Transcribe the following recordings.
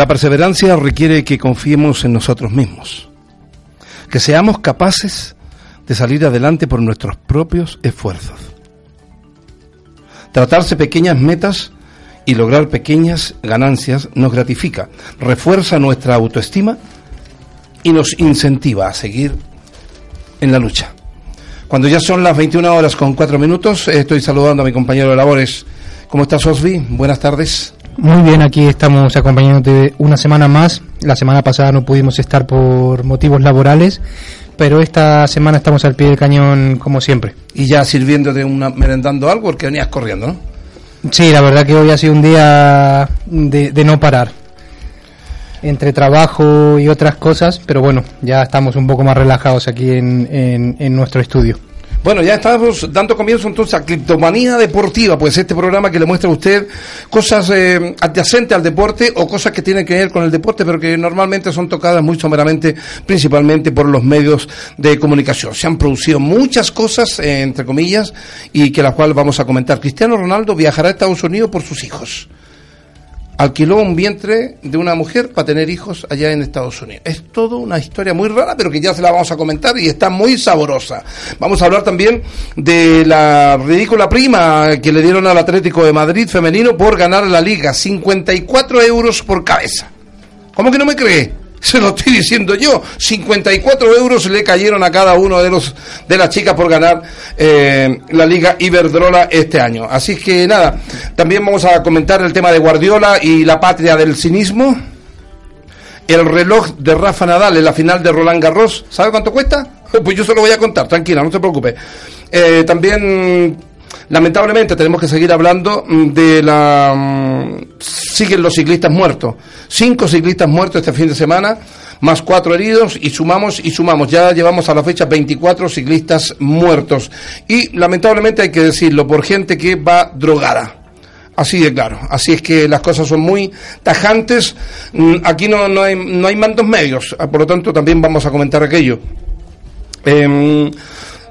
La perseverancia requiere que confiemos en nosotros mismos, que seamos capaces de salir adelante por nuestros propios esfuerzos. Tratarse pequeñas metas y lograr pequeñas ganancias nos gratifica, refuerza nuestra autoestima y nos incentiva a seguir en la lucha. Cuando ya son las 21 horas con 4 minutos, estoy saludando a mi compañero de labores. ¿Cómo estás, Osvi? Buenas tardes. Muy bien, aquí estamos acompañándote una semana más. La semana pasada no pudimos estar por motivos laborales, pero esta semana estamos al pie del cañón como siempre. Y ya sirviendo de una, merendando algo porque venías corriendo, ¿no? Sí, la verdad que hoy ha sido un día de, no parar. Entre trabajo y otras cosas, pero bueno, ya estamos un poco más relajados aquí en nuestro estudio. Bueno, ya estamos dando comienzo entonces a Criptomanía Deportiva, pues este programa que le muestra a usted cosas eh, adyacentes al deporte o cosas que tienen que ver con el deporte, pero que normalmente son tocadas muy someramente, principalmente por los medios de comunicación. Se han producido muchas cosas, eh, entre comillas, y que las cuales vamos a comentar. Cristiano Ronaldo viajará a Estados Unidos por sus hijos alquiló un vientre de una mujer para tener hijos allá en Estados Unidos. Es todo una historia muy rara, pero que ya se la vamos a comentar y está muy saborosa. Vamos a hablar también de la ridícula prima que le dieron al Atlético de Madrid femenino por ganar la liga, 54 euros por cabeza. ¿Cómo que no me cree? Se lo estoy diciendo yo. 54 euros le cayeron a cada uno de los de las chicas por ganar eh, la Liga Iberdrola este año. Así que nada, también vamos a comentar el tema de Guardiola y la patria del cinismo. El reloj de Rafa Nadal en la final de Roland Garros, ¿sabe cuánto cuesta? Pues yo se lo voy a contar, tranquila, no se preocupe. Eh, también lamentablemente tenemos que seguir hablando de la... Mm, siguen los ciclistas muertos. Cinco ciclistas muertos este fin de semana, más cuatro heridos y sumamos y sumamos. Ya llevamos a la fecha 24 ciclistas muertos. Y lamentablemente hay que decirlo, por gente que va drogada. Así de claro. Así es que las cosas son muy tajantes. Mm, aquí no, no, hay, no hay mandos medios. Por lo tanto, también vamos a comentar aquello. Eh,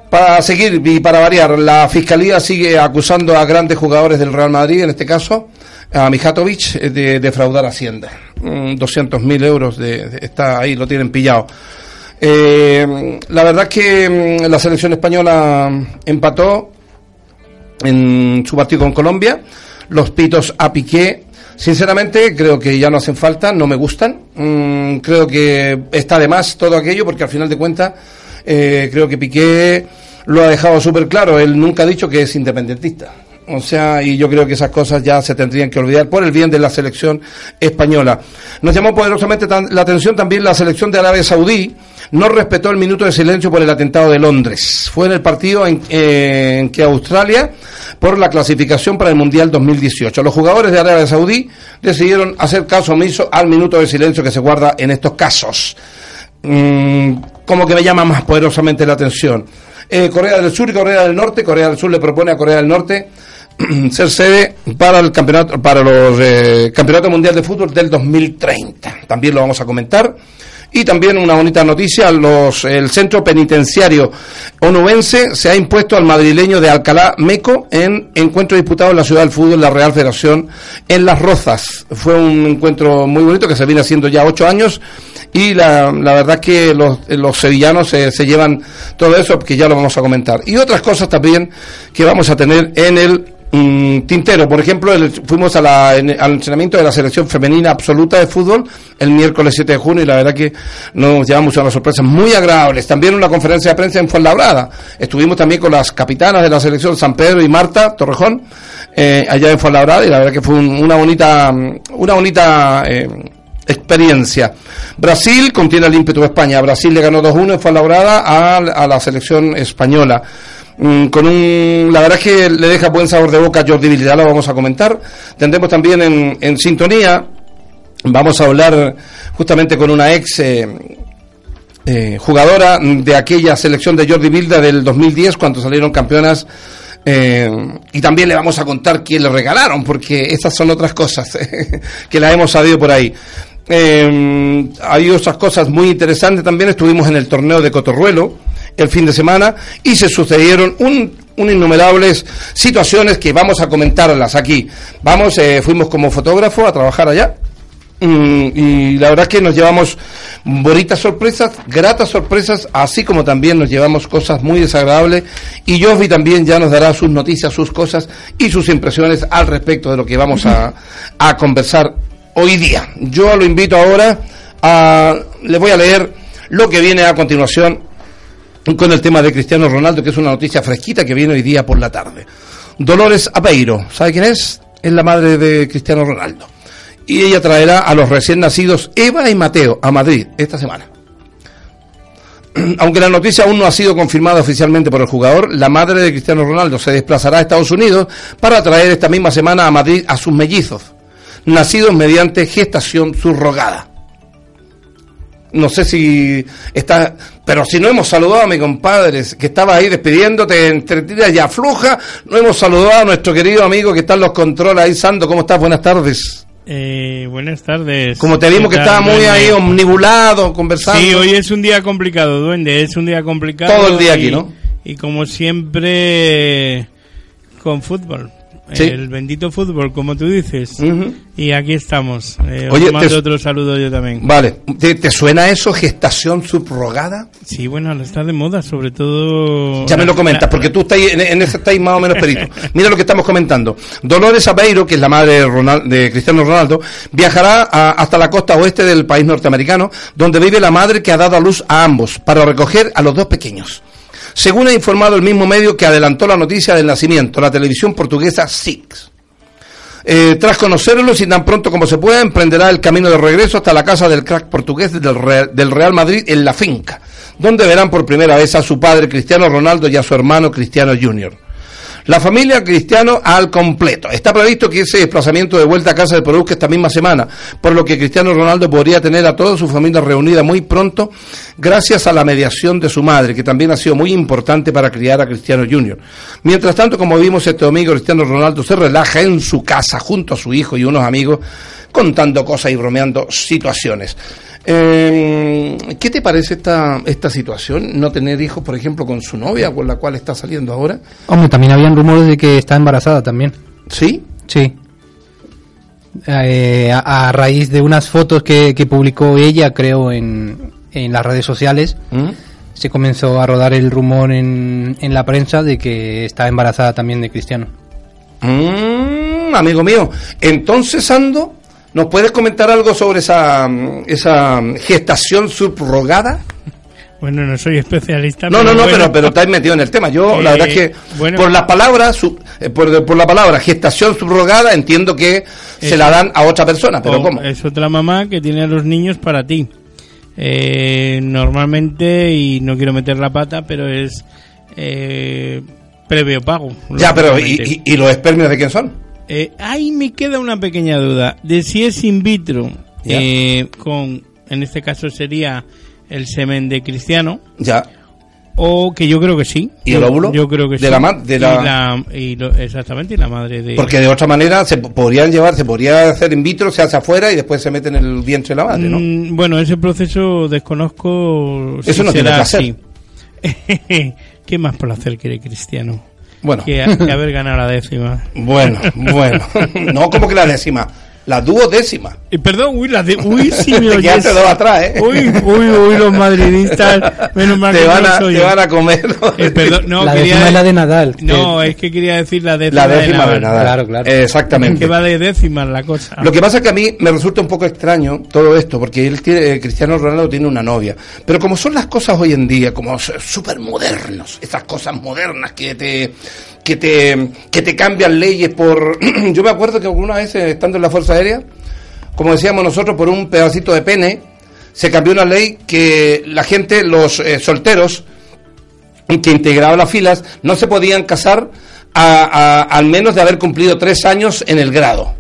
para seguir y para variar, la Fiscalía sigue acusando a grandes jugadores del Real Madrid, en este caso a Mijatovic, eh, de defraudar Hacienda. 200.000 mm, euros de, está ahí, lo tienen pillado. Eh, la verdad es que mm, la selección española empató en su partido con Colombia. Los pitos a Piqué, sinceramente, creo que ya no hacen falta, no me gustan. Mm, creo que está de más todo aquello porque al final de cuentas eh, creo que Piqué lo ha dejado súper claro. Él nunca ha dicho que es independentista. O sea, y yo creo que esas cosas ya se tendrían que olvidar por el bien de la selección española. Nos llamó poderosamente la atención también la selección de Arabia Saudí. No respetó el minuto de silencio por el atentado de Londres. Fue en el partido en, en que Australia, por la clasificación para el Mundial 2018. Los jugadores de Arabia Saudí decidieron hacer caso omiso al minuto de silencio que se guarda en estos casos. Mm, como que me llama más poderosamente la atención. Eh, Corea del Sur y Corea del Norte, Corea del Sur le propone a Corea del Norte ser sede para el campeonato para los eh, campeonatos mundial de fútbol del 2030. También lo vamos a comentar. Y también una bonita noticia, los, el centro penitenciario onubense se ha impuesto al madrileño de Alcalá Meco en encuentro disputado en la ciudad del fútbol, la Real Federación, en Las Rozas. Fue un encuentro muy bonito que se viene haciendo ya ocho años y la, la verdad que los, los sevillanos se, se llevan todo eso, que ya lo vamos a comentar. Y otras cosas también que vamos a tener en el Tintero, por ejemplo, fuimos a la, al entrenamiento de la selección femenina absoluta de fútbol el miércoles 7 de junio y la verdad que nos llevamos a unas sorpresas muy agradables. También una conferencia de prensa en Fuenlabrada. Estuvimos también con las capitanas de la selección San Pedro y Marta Torrejón eh, allá en Fuenlabrada y la verdad que fue una bonita, una bonita eh, experiencia. Brasil contiene el ímpetu de España. Brasil le ganó 2-1 en Fuenlabrada a, a la selección española. Mm, con un, la verdad es que le deja buen sabor de boca a Jordi Vilda, lo vamos a comentar. Tendremos también en, en sintonía, vamos a hablar justamente con una ex eh, eh, jugadora de aquella selección de Jordi Vilda del 2010 cuando salieron campeonas eh, y también le vamos a contar quién le regalaron, porque estas son otras cosas que las hemos sabido por ahí. hay otras cosas muy interesantes también. Estuvimos en el torneo de Cotorruelo, el fin de semana y se sucedieron un, innumerables situaciones que vamos a comentarlas aquí. Vamos, eh, fuimos como fotógrafo a trabajar allá Mm, y la verdad que nos llevamos bonitas sorpresas, gratas sorpresas, así como también nos llevamos cosas muy desagradables. Y Jofi también ya nos dará sus noticias, sus cosas y sus impresiones al respecto de lo que vamos a, a conversar hoy día. Yo lo invito ahora a. Le voy a leer lo que viene a continuación con el tema de Cristiano Ronaldo, que es una noticia fresquita que viene hoy día por la tarde. Dolores Apeiro, ¿sabe quién es? Es la madre de Cristiano Ronaldo y ella traerá a los recién nacidos Eva y Mateo a Madrid esta semana. Aunque la noticia aún no ha sido confirmada oficialmente por el jugador, la madre de Cristiano Ronaldo se desplazará a Estados Unidos para traer esta misma semana a Madrid a sus mellizos, nacidos mediante gestación subrogada. No sé si está, pero si no hemos saludado a mi compadre que estaba ahí despidiéndote entre tiras y afloja, no hemos saludado a nuestro querido amigo que está en los controles ahí, Sando, ¿cómo estás? Buenas tardes. Eh, buenas tardes. Como te vimos que estaba muy ahí omnibulado, conversando. Sí, hoy es un día complicado, duende, es un día complicado. Todo el día aquí, ¿no? Y como siempre, con fútbol. El bendito fútbol, como tú dices. Y aquí estamos. Eh, Oye, mando otro saludo yo también. Vale. ¿Te, suena eso, gestación subrogada? Sí, bueno, está de moda, sobre todo... Ya me lo comentas, porque tú estás en, ese estáis más o menos perito. Mira lo que estamos comentando. Dolores Aveiro, que es la madre de, de Cristiano Ronaldo, viajará hasta la costa oeste del país norteamericano, donde vive la madre que ha dado a luz a ambos, para recoger a los dos pequeños según ha informado el mismo medio que adelantó la noticia del nacimiento, la televisión portuguesa Six. Eh, tras conocerlo, y tan pronto como se pueda, emprenderá el camino de regreso hasta la casa del crack portugués del Real, del Real Madrid en la finca, donde verán por primera vez a su padre Cristiano Ronaldo y a su hermano Cristiano Jr. La familia Cristiano al completo. Está previsto que ese desplazamiento de vuelta a casa se produzca esta misma semana, por lo que Cristiano Ronaldo podría tener a toda su familia reunida muy pronto gracias a la mediación de su madre, que también ha sido muy importante para criar a Cristiano Jr. Mientras tanto, como vimos este domingo, Cristiano Ronaldo se relaja en su casa junto a su hijo y unos amigos contando cosas y bromeando situaciones. Eh, ¿Qué te parece esta, esta situación? No tener hijos, por ejemplo, con su novia, con la cual está saliendo ahora. Hombre, también habían rumores de que está embarazada también. ¿Sí? Sí. Eh, a, raíz de unas fotos que, publicó ella, creo, en, en las redes sociales, ¿Mm? se comenzó a rodar el rumor en, en la prensa de que está embarazada también de Cristiano. Mm, amigo mío, entonces ando ¿Nos puedes comentar algo sobre esa, esa gestación subrogada? Bueno, no soy especialista. No, no, no, pero, pero estáis metido en el tema. Yo, la verdad es que eh, por la palabra, eh, por, la palabra gestación subrogada, entiendo que se la dan a otra persona, pero ¿cómo? Es otra mamá que tiene a los niños para ti. Eh, normalmente, y no quiero meter la pata, pero es previo pago. Ya, pero ¿y, y los espermios de quién son? Eh, ahí me queda una pequeña duda de si es in vitro, eh, con, en este caso sería el semen de Cristiano. Ya. O que yo creo que sí. ¿Y el óvulo? Yo creo que de sí. La de la... exactamente, y la madre de... Porque de otra manera se podrían llevar, se podría hacer in vitro, se hace afuera y después se mete en el vientre de la madre, ¿no? Mm, bueno, ese proceso desconozco... Eso no tiene placer. ¿Qué más placer quiere Cristiano? Bueno. Que, haber ganado la décima. Bueno, bueno. No como que la décima la duodécima. Eh, perdón, uy, la de, uy, sí me oyes. dos atrás, ¿eh? Uy, uy, uy, los madridistas, menos mal te que van a, Te van a comer. Eh, perdón, no, la décima es la de Nadal. No, es que quería decir la décima, la décima de, Nadal. Claro, claro. Exactamente. que va de décimas la cosa. Lo que pasa es que a mí me resulta un poco extraño todo esto, porque él tiene, eh, Cristiano Ronaldo tiene una novia. Pero como son las cosas hoy en día, como súper modernos, esas cosas modernas que te que te, que te cambian leyes por... Yo me acuerdo que alguna vez, estando en la Fuerza Aérea, como decíamos nosotros, por un pedacito de pene, se cambió una ley que la gente, los eh, solteros que integraban las filas, no se podían casar al menos de haber cumplido tres años en el grado,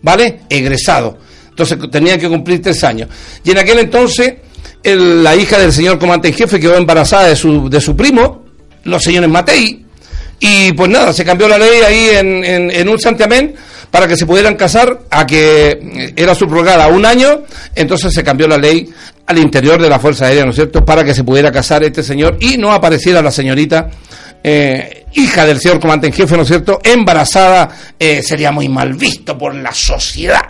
¿vale? Egresado. Entonces tenían que cumplir tres años. Y en aquel entonces, la hija del señor comandante en jefe quedó embarazada de su, de su primo, los señores Matei, y pues nada, se cambió la ley ahí en, un santiamén para que se pudieran casar a que era subrogada un año, entonces se cambió la ley al interior de la Fuerza Aérea, ¿no es cierto?, para que se pudiera casar este señor y no apareciera la señorita eh, hija del señor comandante en jefe, ¿no es cierto?, embarazada, eh, sería muy mal visto por la sociedad.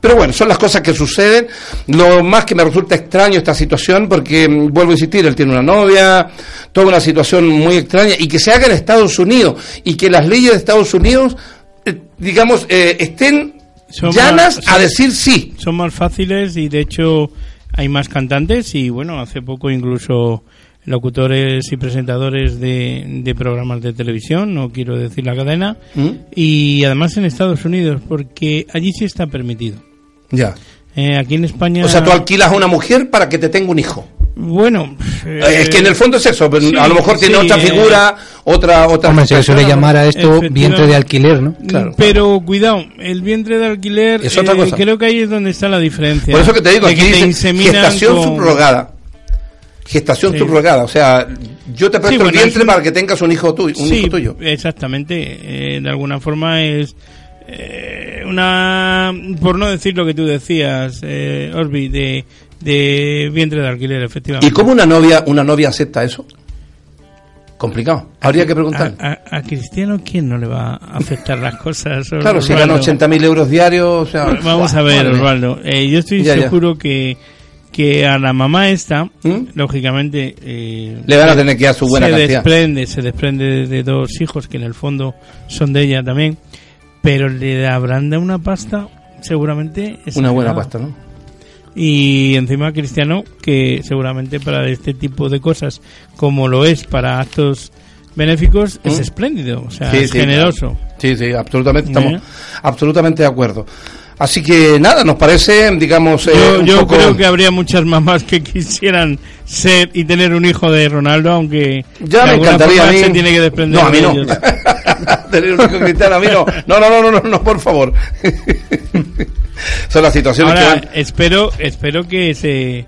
Pero bueno, son las cosas que suceden. Lo más que me resulta extraño esta situación, porque mm, vuelvo a insistir, él tiene una novia, toda una situación muy extraña, y que se haga en Estados Unidos, y que las leyes de Estados Unidos, eh, digamos, eh, estén llanas a decir sí. Son más fáciles y de hecho hay más cantantes y bueno, hace poco incluso locutores y presentadores de, programas de televisión, no quiero decir la cadena, ¿Mm? y además en Estados Unidos, porque allí sí está permitido. Ya. Eh, aquí en España. O sea, tú alquilas a una mujer para que te tenga un hijo. Bueno, eh, es que en el fondo es eso, a lo mejor tiene otra eh, figura, otra otra. Hombre, se suele llamar a esto vientre de alquiler, ¿no? Claro, pero cuidado, el vientre de alquiler es otra cosa. creo que ahí es donde está la diferencia. Por eso que te digo, aquí dice gestación subrogada gestación subrogada, o sea, yo te presto el vientre para que tengas un hijo tuyo, un hijo tuyo. Exactamente, eh, de alguna forma es eh, una, por no decir lo que tú decías, eh, Orbi, de, de vientre de alquiler, efectivamente. ¿Y cómo una novia, una novia acepta eso? Complicado. Habría que preguntar. A, Cristiano, ¿quién no le va a aceptar las cosas? Claro, si gana 80.000 euros diarios, o sea... Vamos a ver, Osvaldo. Eh, yo estoy seguro que que a la mamá esta, ¿Mm? lógicamente... Eh, Le van a tener que dar su buena se Desprende, se desprende de dos hijos que en el fondo son de ella también, pero le habrán dado una pasta, seguramente... Una buena pasta, ¿no? Y encima Cristiano, que seguramente para este tipo de cosas, como lo es para actos benéficos, es ¿Mm? espléndido, o sea, es generoso. Sí, sí, absolutamente, estamos ¿Eh? absolutamente de acuerdo. Así que nada, nos parece, digamos. Eh, yo, creo que habría muchas mamás que quisieran ser y tener un hijo de Ronaldo, aunque. Ya me encantaría a mí. Se tiene que desprender no, a mí no. tener un hijo cristiano, a mí no. No, no, no, no, no, por favor. Son las situaciones Ahora, espero, espero que se,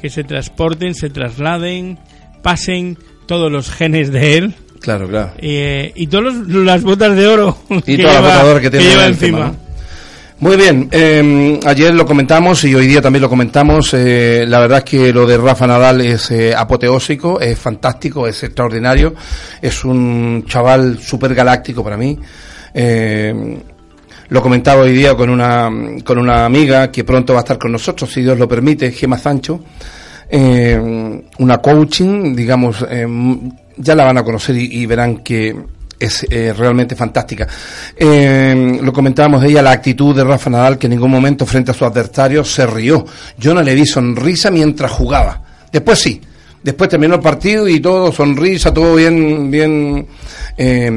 que se transporten, se trasladen, pasen todos los genes de él. Claro, claro. Eh, y todas las botas de oro y que, lleva, que, lleva encima. Muy bien, eh, ayer lo comentamos y hoy día también lo comentamos. Eh, la verdad es que lo de Rafa Nadal es eh, apoteósico, es fantástico, es extraordinario. Es un chaval súper galáctico para mí. Eh, lo comentaba hoy día con una, con una amiga que pronto va a estar con nosotros, si Dios lo permite, Gema Sancho. Eh, una coaching, digamos, ya la van a conocer y verán que es eh, realmente fantástica. Eh, lo comentábamos de ella, la actitud de Rafa Nadal, que en ningún momento frente a su adversario se rió. Yo no le vi sonrisa mientras jugaba. Después sí. Después terminó el partido y todo sonrisa, todo bien, bien, eh,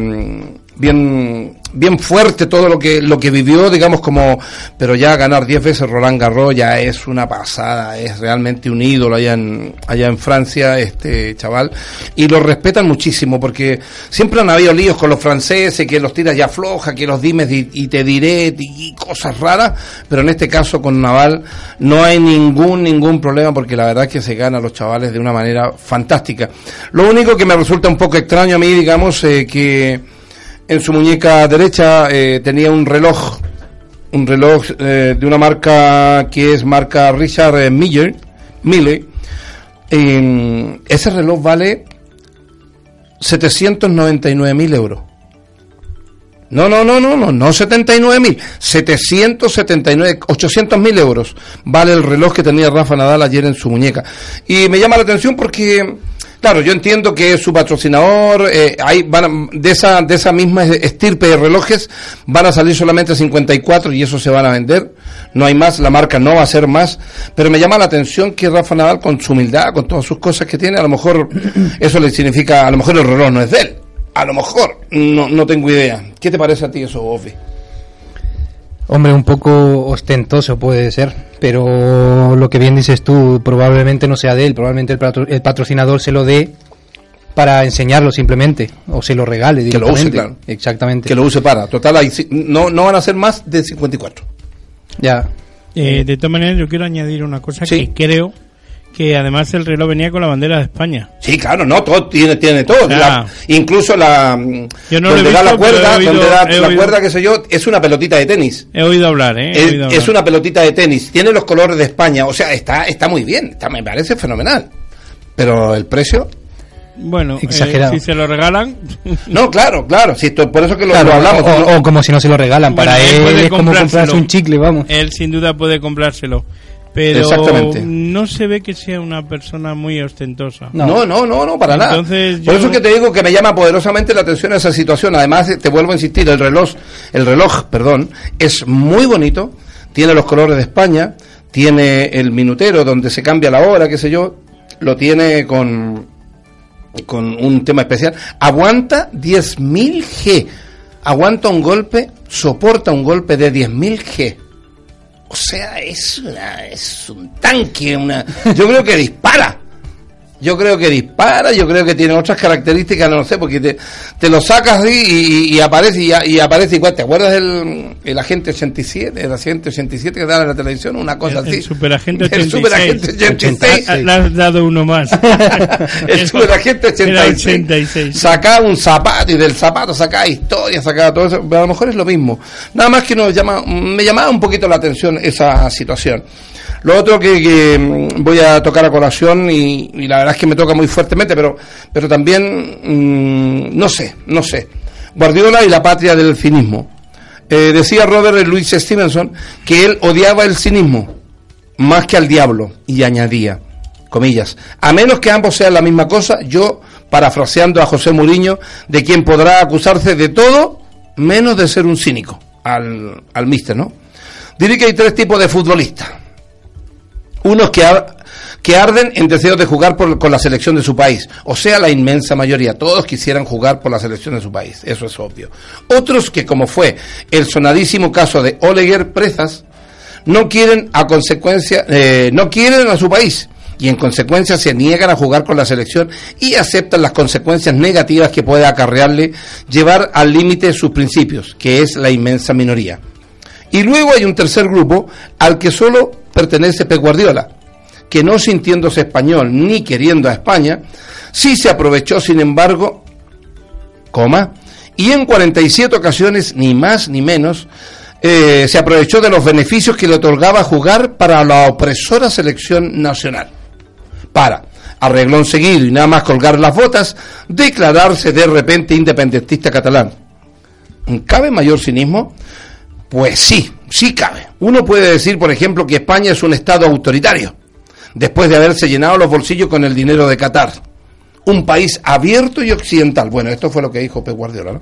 bien bien fuerte todo lo que lo que vivió, digamos como, pero ya ganar 10 veces Roland Garros ya es una pasada, es realmente un ídolo allá en allá en Francia este chaval y lo respetan muchísimo porque siempre han habido líos con los franceses que los tiras ya floja, que los dimes y, te diré y cosas raras, pero en este caso con Naval no hay ningún ningún problema porque la verdad que se gana a los chavales de una manera fantástica. Lo único que me resulta un poco extraño a mí, digamos, eh, que en su muñeca derecha eh, tenía un reloj, un reloj eh, de una marca que es marca Richard eh, Miller, Mille. ese reloj vale 799 mil euros. No, no, no, no, no, no 79 mil, 779, 800 mil euros vale el reloj que tenía Rafa Nadal ayer en su muñeca. Y me llama la atención porque Claro, yo entiendo que es su patrocinador, eh, van de esa de esa misma estirpe de relojes van a salir solamente 54 y eso se van a vender. No hay más, la marca no va a ser más, pero me llama la atención que Rafa Nadal con su humildad, con todas sus cosas que tiene, a lo mejor eso le significa, a lo mejor el reloj no es de él. A lo mejor, no, no tengo idea. ¿Qué te parece a ti eso, Ofi? Hombre, un poco ostentoso puede ser, pero lo que bien dices tú, probablemente no sea de él, probablemente el, patrocinador se lo dé para enseñarlo simplemente, o se lo regale Que lo use, claro. Exactamente. Que lo use para. Total, no, no van a ser más de 54. Ya. Eh, de todas maneras, yo quiero añadir una cosa que creo que además el reloj venía con la bandera de España. Sí, claro, no, todo tiene, tiene todo. incluso la yo no donde da la cuerda, donde da la cuerda, qué sé yo, es una pelotita de tenis. He oído hablar, ¿eh? es, una pelotita de tenis. Tiene los colores de España, o sea, está, está muy bien, está, me parece fenomenal. Pero el precio. Bueno, eh, Exagerado. si se lo regalan, No, claro, claro, sí, esto- por eso que lo, Claro, lo hablamos. o, o como si no se lo regalan. Bueno, Para él él puede es como comprarse comprárselo. un chicle, vamos. él sin duda puede comprárselo. Pero Exactamente. no se ve que sea una persona muy ostentosa. No. No, no, no, no, para Entonces, nada. Por yo- eso que te digo que me llama poderosamente la atención esa situación. Además, te vuelvo a insistir, el reloj, el reloj, perdón, es muy bonito, tiene los colores de España, tiene el minutero donde se cambia la hora, qué sé yo, lo tiene con, con un tema especial. Aguanta 10.000 G. Aguanta un golpe, soporta un golpe de 10.000 G. O sea, es, una, es un tanque, una... Yo creo que dispara. Yo creo que dispara, yo creo que tiene otras características, no lo sé, porque te, te lo sacas así y, y- y aparece y, y aparece igual. ¿Te acuerdas del el agente 87? El agente 87 que daba en la televisión, una cosa El- así. el superagente El 86. superagente 86. Ah, Le has dado uno más. el superagente Era 86. 86. Sacaba un zapato y del zapato sacaba historia, sacaba todo eso. A lo mejor es lo mismo. Nada más que nos llama, me llamaba un poquito la atención esa situación. Lo otro que, que, mm, voy a tocar a colación y, y la verdad es que me toca muy fuertemente, pero, pero también, mm, no sé, no sé. Guardiola y la patria del cinismo. Eh, decía Robert Louis Stevenson que él odiaba el cinismo más que al diablo y añadía, comillas, a menos que ambos sean la misma cosa, yo, parafraseando a José Muriño, de quien podrá acusarse de todo menos de ser un cínico, al, al mister, ¿no? Diré que hay tres tipos de futbolistas. Unos que, que arden en deseos de jugar por- con la selección de su país, o sea, la inmensa mayoría, todos quisieran jugar por la selección de su país, eso es obvio. Otros que, como fue el sonadísimo caso de Oleguer Prezas, no quieren a consecuencia, eh, no quieren a su país. Y en consecuencia se niegan a jugar con la selección y aceptan las consecuencias negativas que puede acarrearle llevar al límite sus principios, que es la inmensa minoría. Y luego hay un tercer grupo al que solo pertenece Pep Guardiola, que no sintiéndose español ni queriendo a España, sí se aprovechó, sin embargo, coma, y en 47 ocasiones, ni más ni menos, eh, se aprovechó de los beneficios que le otorgaba jugar para la opresora selección nacional. Para, arreglón seguido y nada más colgar las botas, declararse de repente independentista catalán. ¿Cabe mayor cinismo? Pues sí, sí cabe. Uno puede decir, por ejemplo, que España es un Estado autoritario, después de haberse llenado los bolsillos con el dinero de Qatar. Un país abierto y occidental. Bueno, esto fue lo que dijo Pep Guardiola, ¿no?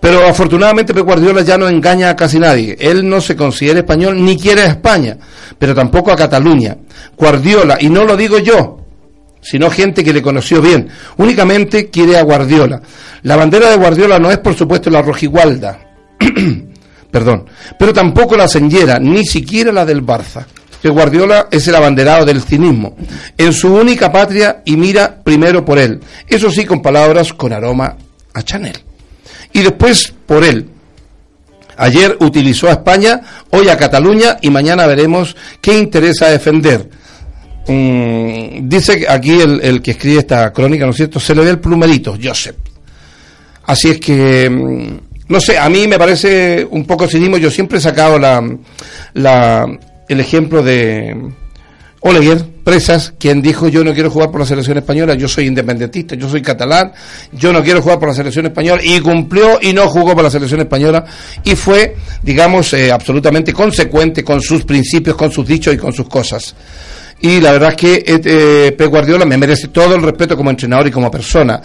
Pero afortunadamente Pep Guardiola ya no engaña a casi nadie. Él no se considera español ni quiere a España, pero tampoco a Cataluña. Guardiola, y no lo digo yo, sino gente que le conoció bien, únicamente quiere a Guardiola. La bandera de Guardiola no es, por supuesto, la rojigualda, perdón, pero tampoco la señera, ni siquiera la del Barça. Que Guardiola es el abanderado del cinismo, en su única patria y mira primero por él. Eso sí, con palabras con aroma a Chanel y después por él. Ayer utilizó a España, hoy a Cataluña y mañana veremos qué interesa defender. Mm, dice aquí el, que escribe esta crónica, ¿no es cierto? Se le ve el plumerito, Joseph. Así es que, mm, no sé, a mí me parece un poco cinismo. Yo siempre he sacado la, la, el ejemplo de Oleguer Presas, quien dijo yo no quiero jugar por la selección española, yo soy independentista, yo soy catalán, yo no quiero jugar por la selección española, y cumplió y no jugó por la selección española, y fue, digamos, eh, absolutamente consecuente con sus principios, con sus dichos y con sus cosas. Y la verdad es que eh, eh, Pep Guardiola me merece todo el respeto como entrenador y como persona.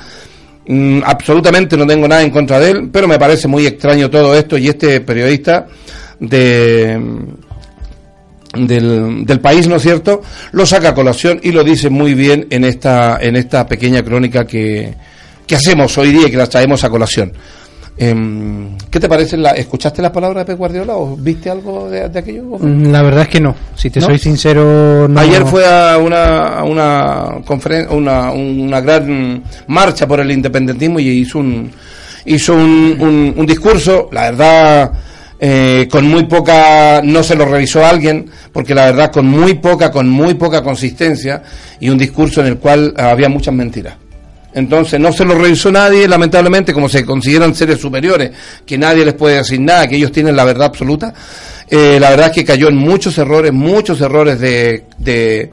Mm, absolutamente no tengo nada en contra de él, pero me parece muy extraño todo esto y este periodista de del, del país, ¿no es cierto?, lo saca a colación y lo dice muy bien en esta, en esta pequeña crónica que, que hacemos hoy día y que la traemos a colación. Em, ¿Qué te parece? La, ¿Escuchaste las palabras de Pep Guardiola o viste algo de, de aquello? Mm, La verdad es que no. Si te ¿No? soy sincero, no. Ayer fue a una, a una, conferen- una, una gran marcha por el independentismo y hizo un, hizo un, un, un discurso, la verdad, eh, con muy poca, no se lo revisó alguien, porque la verdad con muy poca, con muy poca consistencia y un discurso en el cual había muchas mentiras. Entonces no se lo revisó nadie, lamentablemente, como se consideran seres superiores, que nadie les puede decir nada, que ellos tienen la verdad absoluta. Eh, la verdad es que cayó en muchos errores, muchos errores de, de,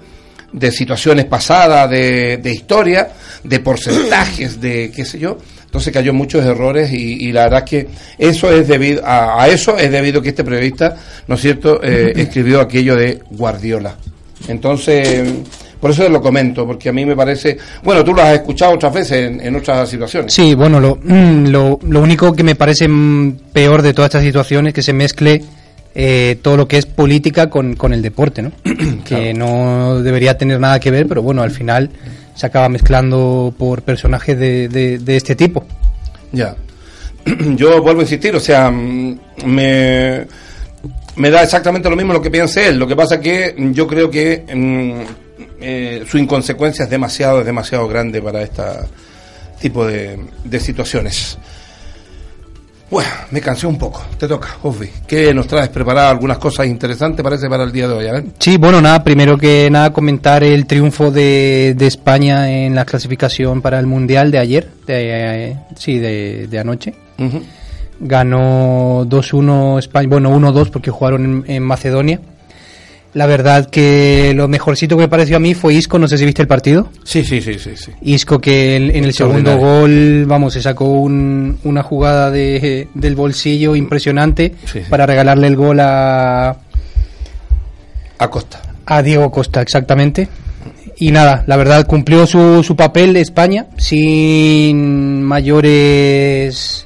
de situaciones pasadas, de, de historia, de porcentajes, de qué sé yo. Entonces cayó en muchos errores y, la verdad es que eso es debido a, eso es debido que este periodista, ¿no es cierto?, eh, escribió aquello de Guardiola. Entonces, por eso lo comento, porque a mí me parece, bueno, tú lo has escuchado otras veces en, otras situaciones. Sí, bueno, lo, mm, lo, lo, único que me parece mm, peor de todas estas situaciones es que se mezcle eh, todo lo que es política con, con el deporte, ¿no? que no debería tener nada que ver, pero bueno, al final se acaba mezclando por personajes de, de, este tipo. Ya. Yo vuelvo a insistir, o sea, mm, me, me da exactamente lo mismo lo que piense él. Lo que pasa que yo creo que mm, eh, su inconsecuencia es demasiado, es demasiado grande para este tipo de, de situaciones. Bueno, me cansé un poco. Te toca, Ofi. ¿Qué nos traes preparado? Algunas cosas interesantes parece para el día de hoy, ¿eh? Sí, bueno, nada, primero que nada comentar el triunfo de, de España en la clasificación para el Mundial de ayer, de, eh, sí, de, de anoche. Ganó 2-1 España, bueno, 1-2 porque jugaron en Macedonia. La verdad que lo mejorcito que me pareció a mí fue Isco, no sé si viste el partido. Sí, sí, sí, sí. sí. Isco que en, el segundo gol, vamos, se sacó una jugada de, del bolsillo impresionante para regalarle el gol a... A Costa. A Diego Costa, exactamente. Y nada, la verdad cumplió su, su papel España sin mayores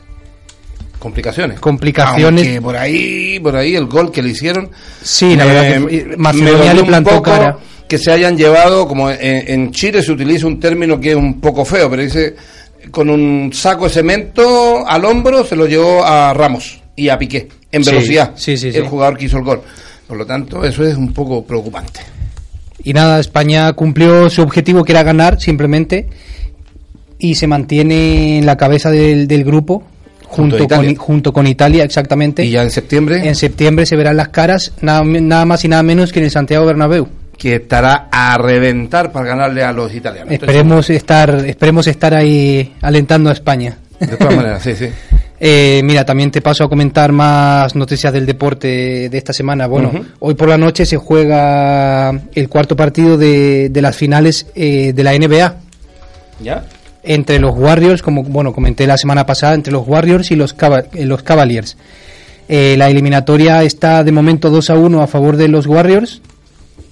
complicaciones. Complicaciones. Aunque por ahí, por ahí el gol que le hicieron. Sí, la verdad que Macedonia le plantó cara. Que se hayan llevado, como en, Chile se utiliza un término que es un poco feo, pero dice con un saco de cemento al hombro se lo llevó a Ramos y a Piqué en velocidad. Sí, sí, el jugador que hizo el gol. Por lo tanto, eso es un poco preocupante. Y nada, España cumplió su objetivo que era ganar simplemente y se mantiene en la cabeza del, del grupo junto, con, junto con Italia, exactamente. ¿Y ya en septiembre? En septiembre se verán las caras, nada, nada más y nada menos que en el Santiago Bernabéu. Que estará a reventar para ganarle a los italianos. Esperemos estar, esperemos estar ahí alentando a España. De todas maneras, sí, sí. Eh, mira, también te paso a comentar más noticias del deporte de esta semana. Bueno, hoy por la noche se juega el cuarto partido de, de las finales eh, de la NBA. ¿Ya? Entre los Warriors, como bueno comenté la semana pasada, entre los Warriors y los, eh, los Cavaliers. Eh, la eliminatoria está de momento 2 a 1 a favor de los Warriors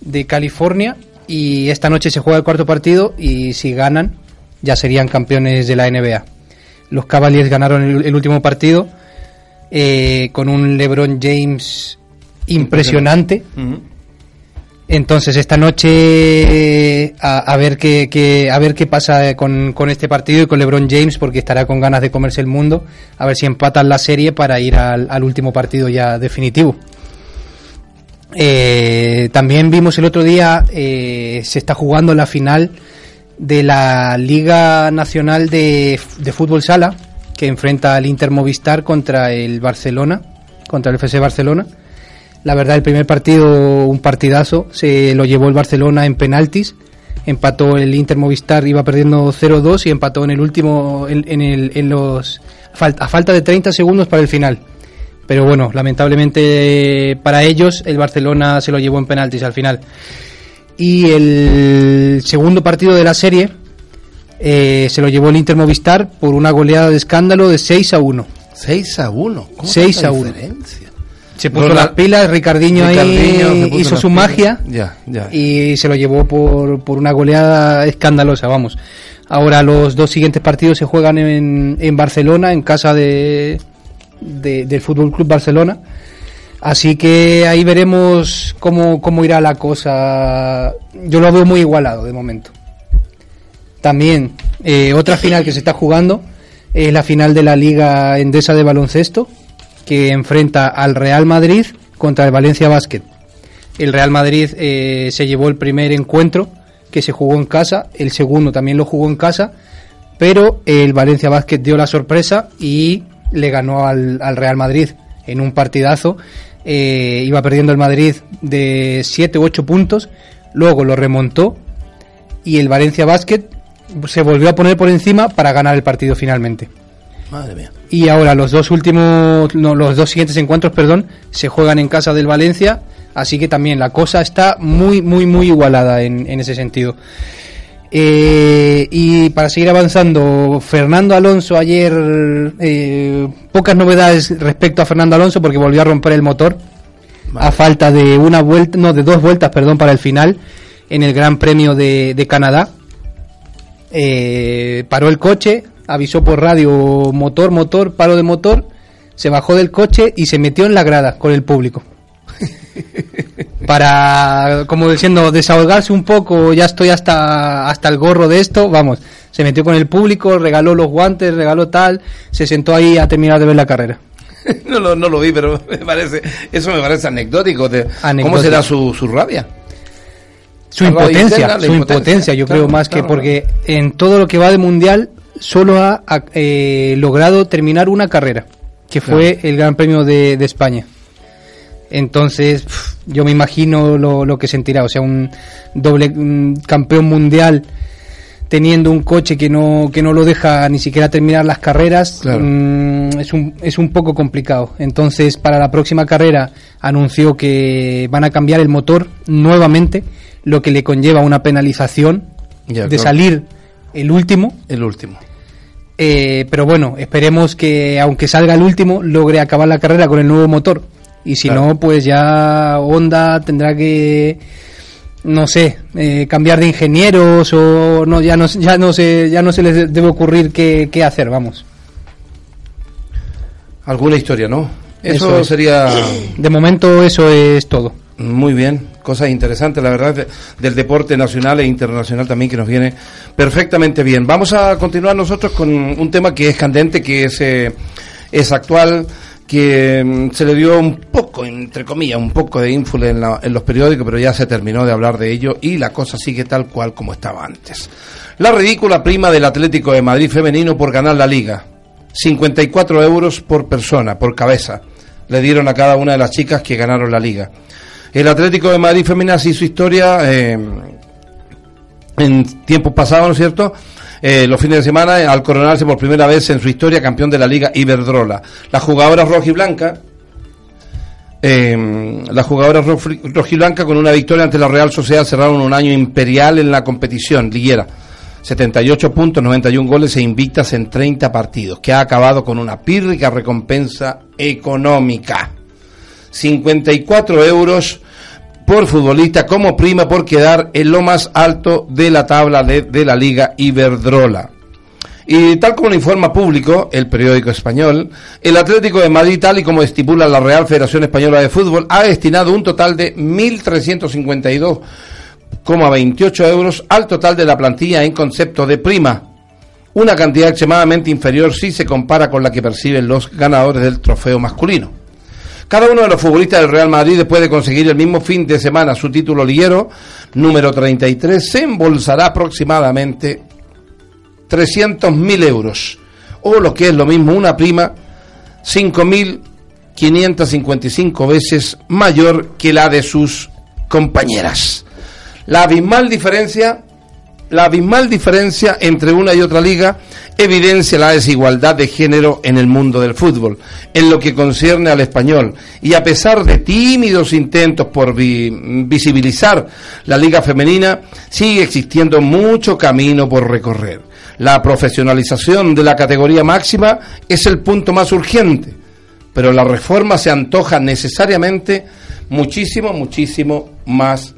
de California y esta noche se juega el cuarto partido y si ganan ya serían campeones de la NBA. Los Cavaliers ganaron el, último partido eh, con un LeBron James impresionante. Entonces esta noche a, ver qué, a ver qué pasa con, este partido y con LeBron James porque estará con ganas de comerse el mundo a ver si empatan la serie para ir al, último partido ya definitivo. Eh, también vimos el otro día eh, se está jugando la final de la Liga Nacional de, de Fútbol Sala que enfrenta al Inter Movistar contra el Barcelona, contra el FC Barcelona la verdad, el primer partido, un partidazo, se lo llevó el Barcelona en penaltis. Empató el Inter Movistar, iba perdiendo 0-2 y empató en el último, en, el, en los, a falta de 30 segundos para el final. Pero bueno, lamentablemente para ellos el Barcelona se lo llevó en penaltis al final. Y el segundo partido de la serie eh, se lo llevó el Inter Movistar por una goleada de escándalo de 6 a 1. 6 a 1. ¿Cómo 6 a 1. Se puso las pilas, Ricardiño, ahí hizo su magia y se lo llevó por, por una goleada escandalosa, vamos. Ahora los dos siguientes partidos se juegan en, en Barcelona, en casa de, del Fútbol Club Barcelona. Así que ahí veremos cómo, cómo irá la cosa. Yo lo veo muy igualado de momento. También eh, otra final que se está jugando es la final de la Liga Endesa de Baloncesto, que enfrenta al Real Madrid contra el Valencia Basket. El Real Madrid eh, se llevó el primer encuentro que se jugó en casa, el segundo también lo jugó en casa, pero el Valencia Basket dio la sorpresa y le ganó al, Real Madrid en un partidazo. Eh, iba perdiendo el Madrid de 7 u 8 puntos, luego lo remontó y el Valencia Basket se volvió a poner por encima para ganar el partido finalmente. Madre mía. Y ahora los dos últimos, no, los dos siguientes encuentros, perdón, se juegan en casa del Valencia, así que también la cosa está muy, muy, muy igualada en, ese sentido. Eh, y para seguir avanzando, Fernando Alonso ayer, eh, pocas novedades respecto a Fernando Alonso porque volvió a romper el motor a falta de una vuelta, no, de dos vueltas, perdón, para el final en el Gran Premio de, de Canadá. Eh, paró el coche, avisó por radio motor, motor, paro de motor, se bajó del coche y se metió en la grada con el público. Para, como diciendo, desahogarse un poco, ya estoy hasta, hasta el gorro de esto, vamos, se metió con el público, regaló los guantes, regaló tal, se sentó ahí a terminar de ver la carrera. no, lo, no lo vi, pero me parece, eso me parece anecdótico. De, ¿Cómo será su, su rabia? Su impotencia, su impotencia, yo creo más que porque en todo lo que va de mundial solo ha, eh, logrado terminar una carrera, que fue el Gran Premio de, de España. Entonces, yo me imagino lo, lo, que sentirá, o sea, un doble campeón mundial teniendo un coche que no, que no lo deja ni siquiera terminar las carreras, mm, es, un, es un poco complicado. Entonces, para la próxima carrera anunció que van a cambiar el motor nuevamente, lo que le conlleva una penalización de salir el último. El último. Eh, pero bueno, esperemos que aunque salga el último, logre acabar la carrera con el nuevo motor. Y si no, pues ya Honda tendrá que no sé, eh, cambiar de ingenieros o no ya no ya no se ya no se les debe ocurrir qué, qué hacer, vamos. Alguna historia, ¿no? Eso, sería de momento eso es todo. Muy bien, cosas interesantes, la verdad, del deporte nacional e internacional también que nos viene perfectamente bien. Vamos a continuar nosotros con un tema que es candente, que es, eh, es actual, que mm, se le dio un poco, entre comillas, un poco de ínfula en, en, los periódicos, pero ya se terminó de hablar de ello y la cosa sigue tal cual como estaba antes. La ridícula prima del Atlético de Madrid femenino por ganar la liga. 54 euros por persona, por cabeza. Le dieron a cada una de las chicas que ganaron la liga. El Atlético de Madrid femenina hizo historia eh, en tiempos pasados, ¿no es cierto? eh, los fines de semana al coronarse por primera vez en su historia campeón de la Liga Iberdrola. La jugadora rojiblanca, eh, la jugadora rojiblanca con una victoria ante la Real Sociedad cerraron un año imperial en la competición liguera. 78 puntos, 91 goles e invictas en 30 partidos, que ha acabado con una pírrica recompensa económica. 54 euros por futbolista como prima por quedar en lo más alto de la tabla de, la Liga Iberdrola. Y tal como lo informa público, el periódico español, el Atlético de Madrid, tal y como estipula la Real Federación Española de Fútbol, ha destinado un total de 1.352,28 euros al total de la plantilla en concepto de prima. Una cantidad extremadamente inferior si se compara con la que perciben los ganadores del trofeo masculino. Cada uno de los futbolistas del Real Madrid, después de conseguir el mismo fin de semana su título liguero, número 33, se embolsará aproximadamente 300.000 euros, o lo que es lo mismo, una prima 5.555 veces mayor que la de sus compañeras. La abismal diferencia la abismal diferencia entre una y otra liga evidencia la desigualdad de género en el mundo del fútbol, en lo que concierne al español, y a pesar de tímidos intentos por vi visibilizar la liga femenina, sigue existiendo mucho camino por recorrer. La profesionalización de la categoría máxima es el punto más urgente, pero la reforma se antoja necesariamente muchísimo, muchísimo más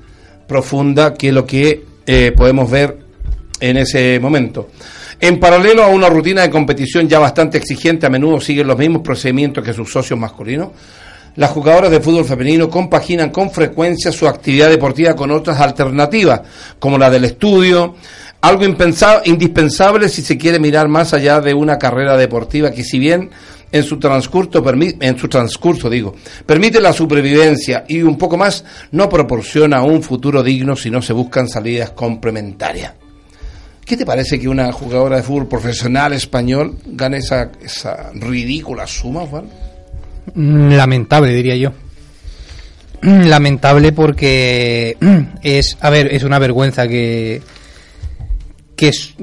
profunda que lo que eh, podemos ver en ese momento. En paralelo a una rutina de competición ya bastante exigente, a menudo siguen los mismos procedimientos que sus socios masculinos. Las jugadoras de fútbol femenino compaginan con frecuencia su actividad deportiva con otras alternativas, como la del estudio, algo indispensable si se quiere mirar más allá de una carrera deportiva que si bien en su transcurso, en su transcurso digo, permite la supervivencia y un poco más, no proporciona un futuro digno si no se buscan salidas complementarias. ¿Qué te parece que una jugadora de fútbol profesional español gane esa, esa ridícula suma, Juan? Mm, lamentable, diría yo. Lamentable porque es, a ver, es una vergüenza que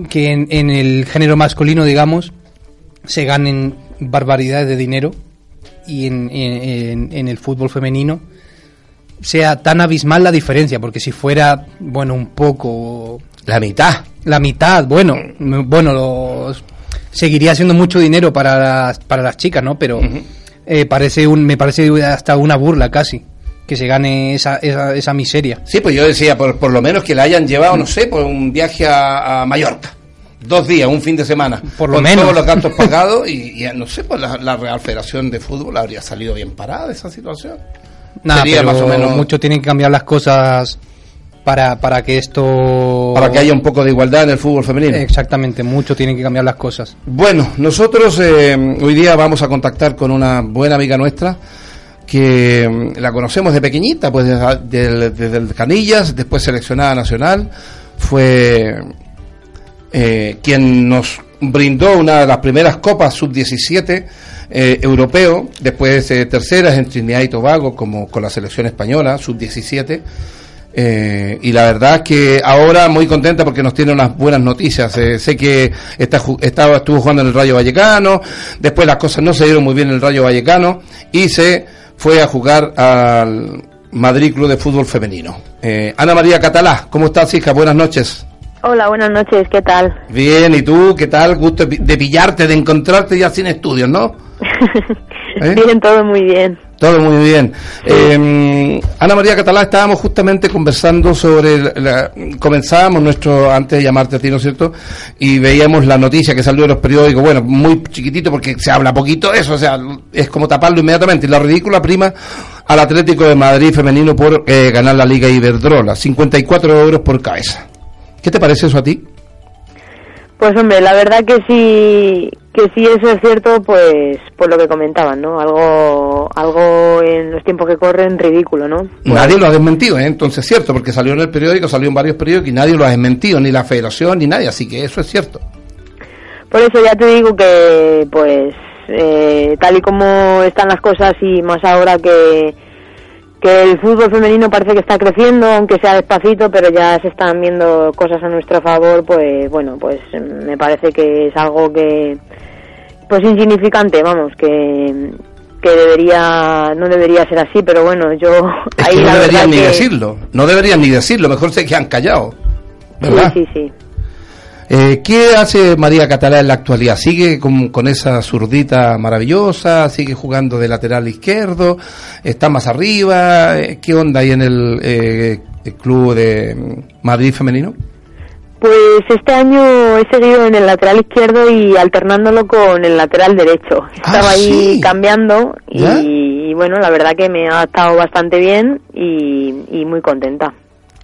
que, en el género masculino, digamos, se ganen barbaridades de dinero y en, en, en, el fútbol femenino sea tan abismal la diferencia, porque si fuera, bueno, un poco La mitad. La mitad, bueno, bueno, los- seguiría siendo mucho dinero para las, para las chicas, ¿no? Pero eh, parece un, me parece hasta una burla casi que se gane esa, esa, esa miseria. Sí, pues yo decía, por, por lo menos que la hayan llevado, no sé, por un viaje a, a Mallorca. Dos días, un fin de semana. Por lo con menos. todos los gastos pagados y, y, no sé, pues la, la Real Federación de Fútbol habría salido bien parada de esa situación. Nada, Sería pero más o menos- mucho tienen que cambiar las cosas para, para que esto... Para que haya un poco de igualdad en el fútbol femenino. Exactamente, mucho tienen que cambiar las cosas. Bueno, nosotros eh, hoy día vamos a contactar con una buena amiga nuestra que mm, la conocemos de pequeñita, pues desde, desde el Canillas, después seleccionada nacional, fue eh, quien nos brindó una de las primeras copas sub-17 eh, europeo, después eh, terceras en Trinidad y Tobago, como con la selección española, sub-17. Eh, y la verdad es que ahora muy contenta porque nos tiene unas buenas noticias. Eh, sé que está, estaba, estuvo jugando en el Rayo Vallecano, después las cosas no se dieron muy bien en el Rayo Vallecano y se fue a jugar al Madrid Club de Fútbol Femenino. Eh, Ana María Catalá, ¿cómo estás, hija? Buenas noches. Hola, buenas noches, ¿qué tal? Bien, ¿y tú? ¿Qué tal? Gusto de pi- de pillarte, de encontrarte ya sin estudios, ¿no? ¿Eh? Bien, todo muy bien. Todo muy bien. Eh, Ana María Catalá, estábamos justamente conversando sobre, la- comenzábamos nuestro, antes de llamarte a ti, ¿no es cierto? Y veíamos la noticia que salió en los periódicos, bueno, muy chiquitito porque se habla poquito de eso, o sea, es como taparlo inmediatamente. Y la ridícula prima al Atlético de Madrid femenino por eh, ganar la Liga Iberdrola, 54 euros por cabeza. ¿Qué te parece eso a ti? Pues hombre, la verdad que sí, que sí eso es cierto, pues por lo que comentaban, ¿no? Algo, algo en los tiempos que corren ridículo, ¿no? Pues, Nadie lo ha desmentido, ¿eh? entonces es cierto, porque salió en el periódico, salió en varios periódicos y nadie lo ha desmentido, ni la federación ni nadie, así que eso es cierto. Por eso ya te digo que, pues, eh, tal y como están las cosas y más ahora que, que el fútbol femenino parece que está creciendo, aunque sea despacito, pero ya se están viendo cosas a nuestro favor, pues bueno, pues me parece que es algo que, pues insignificante, vamos, que que debería no debería ser así, pero bueno, yo Es ahí que no deberían ni que- decirlo, no deberían ni decirlo, mejor se quedan callados. ¿Verdad? Sí, sí, sí. Eh, ¿Qué hace María Catalá en la actualidad? ¿Sigue con, con esa zurdita maravillosa? ¿Sigue jugando de lateral izquierdo? ¿Está más arriba? Eh, ¿Qué onda ahí en el, eh, el club de Madrid femenino? Pues este año he seguido en el lateral izquierdo y alternándolo con el lateral derecho. Estaba ahí Ah, sí. cambiando y, bueno, la verdad que me ha estado bastante bien y, y muy contenta.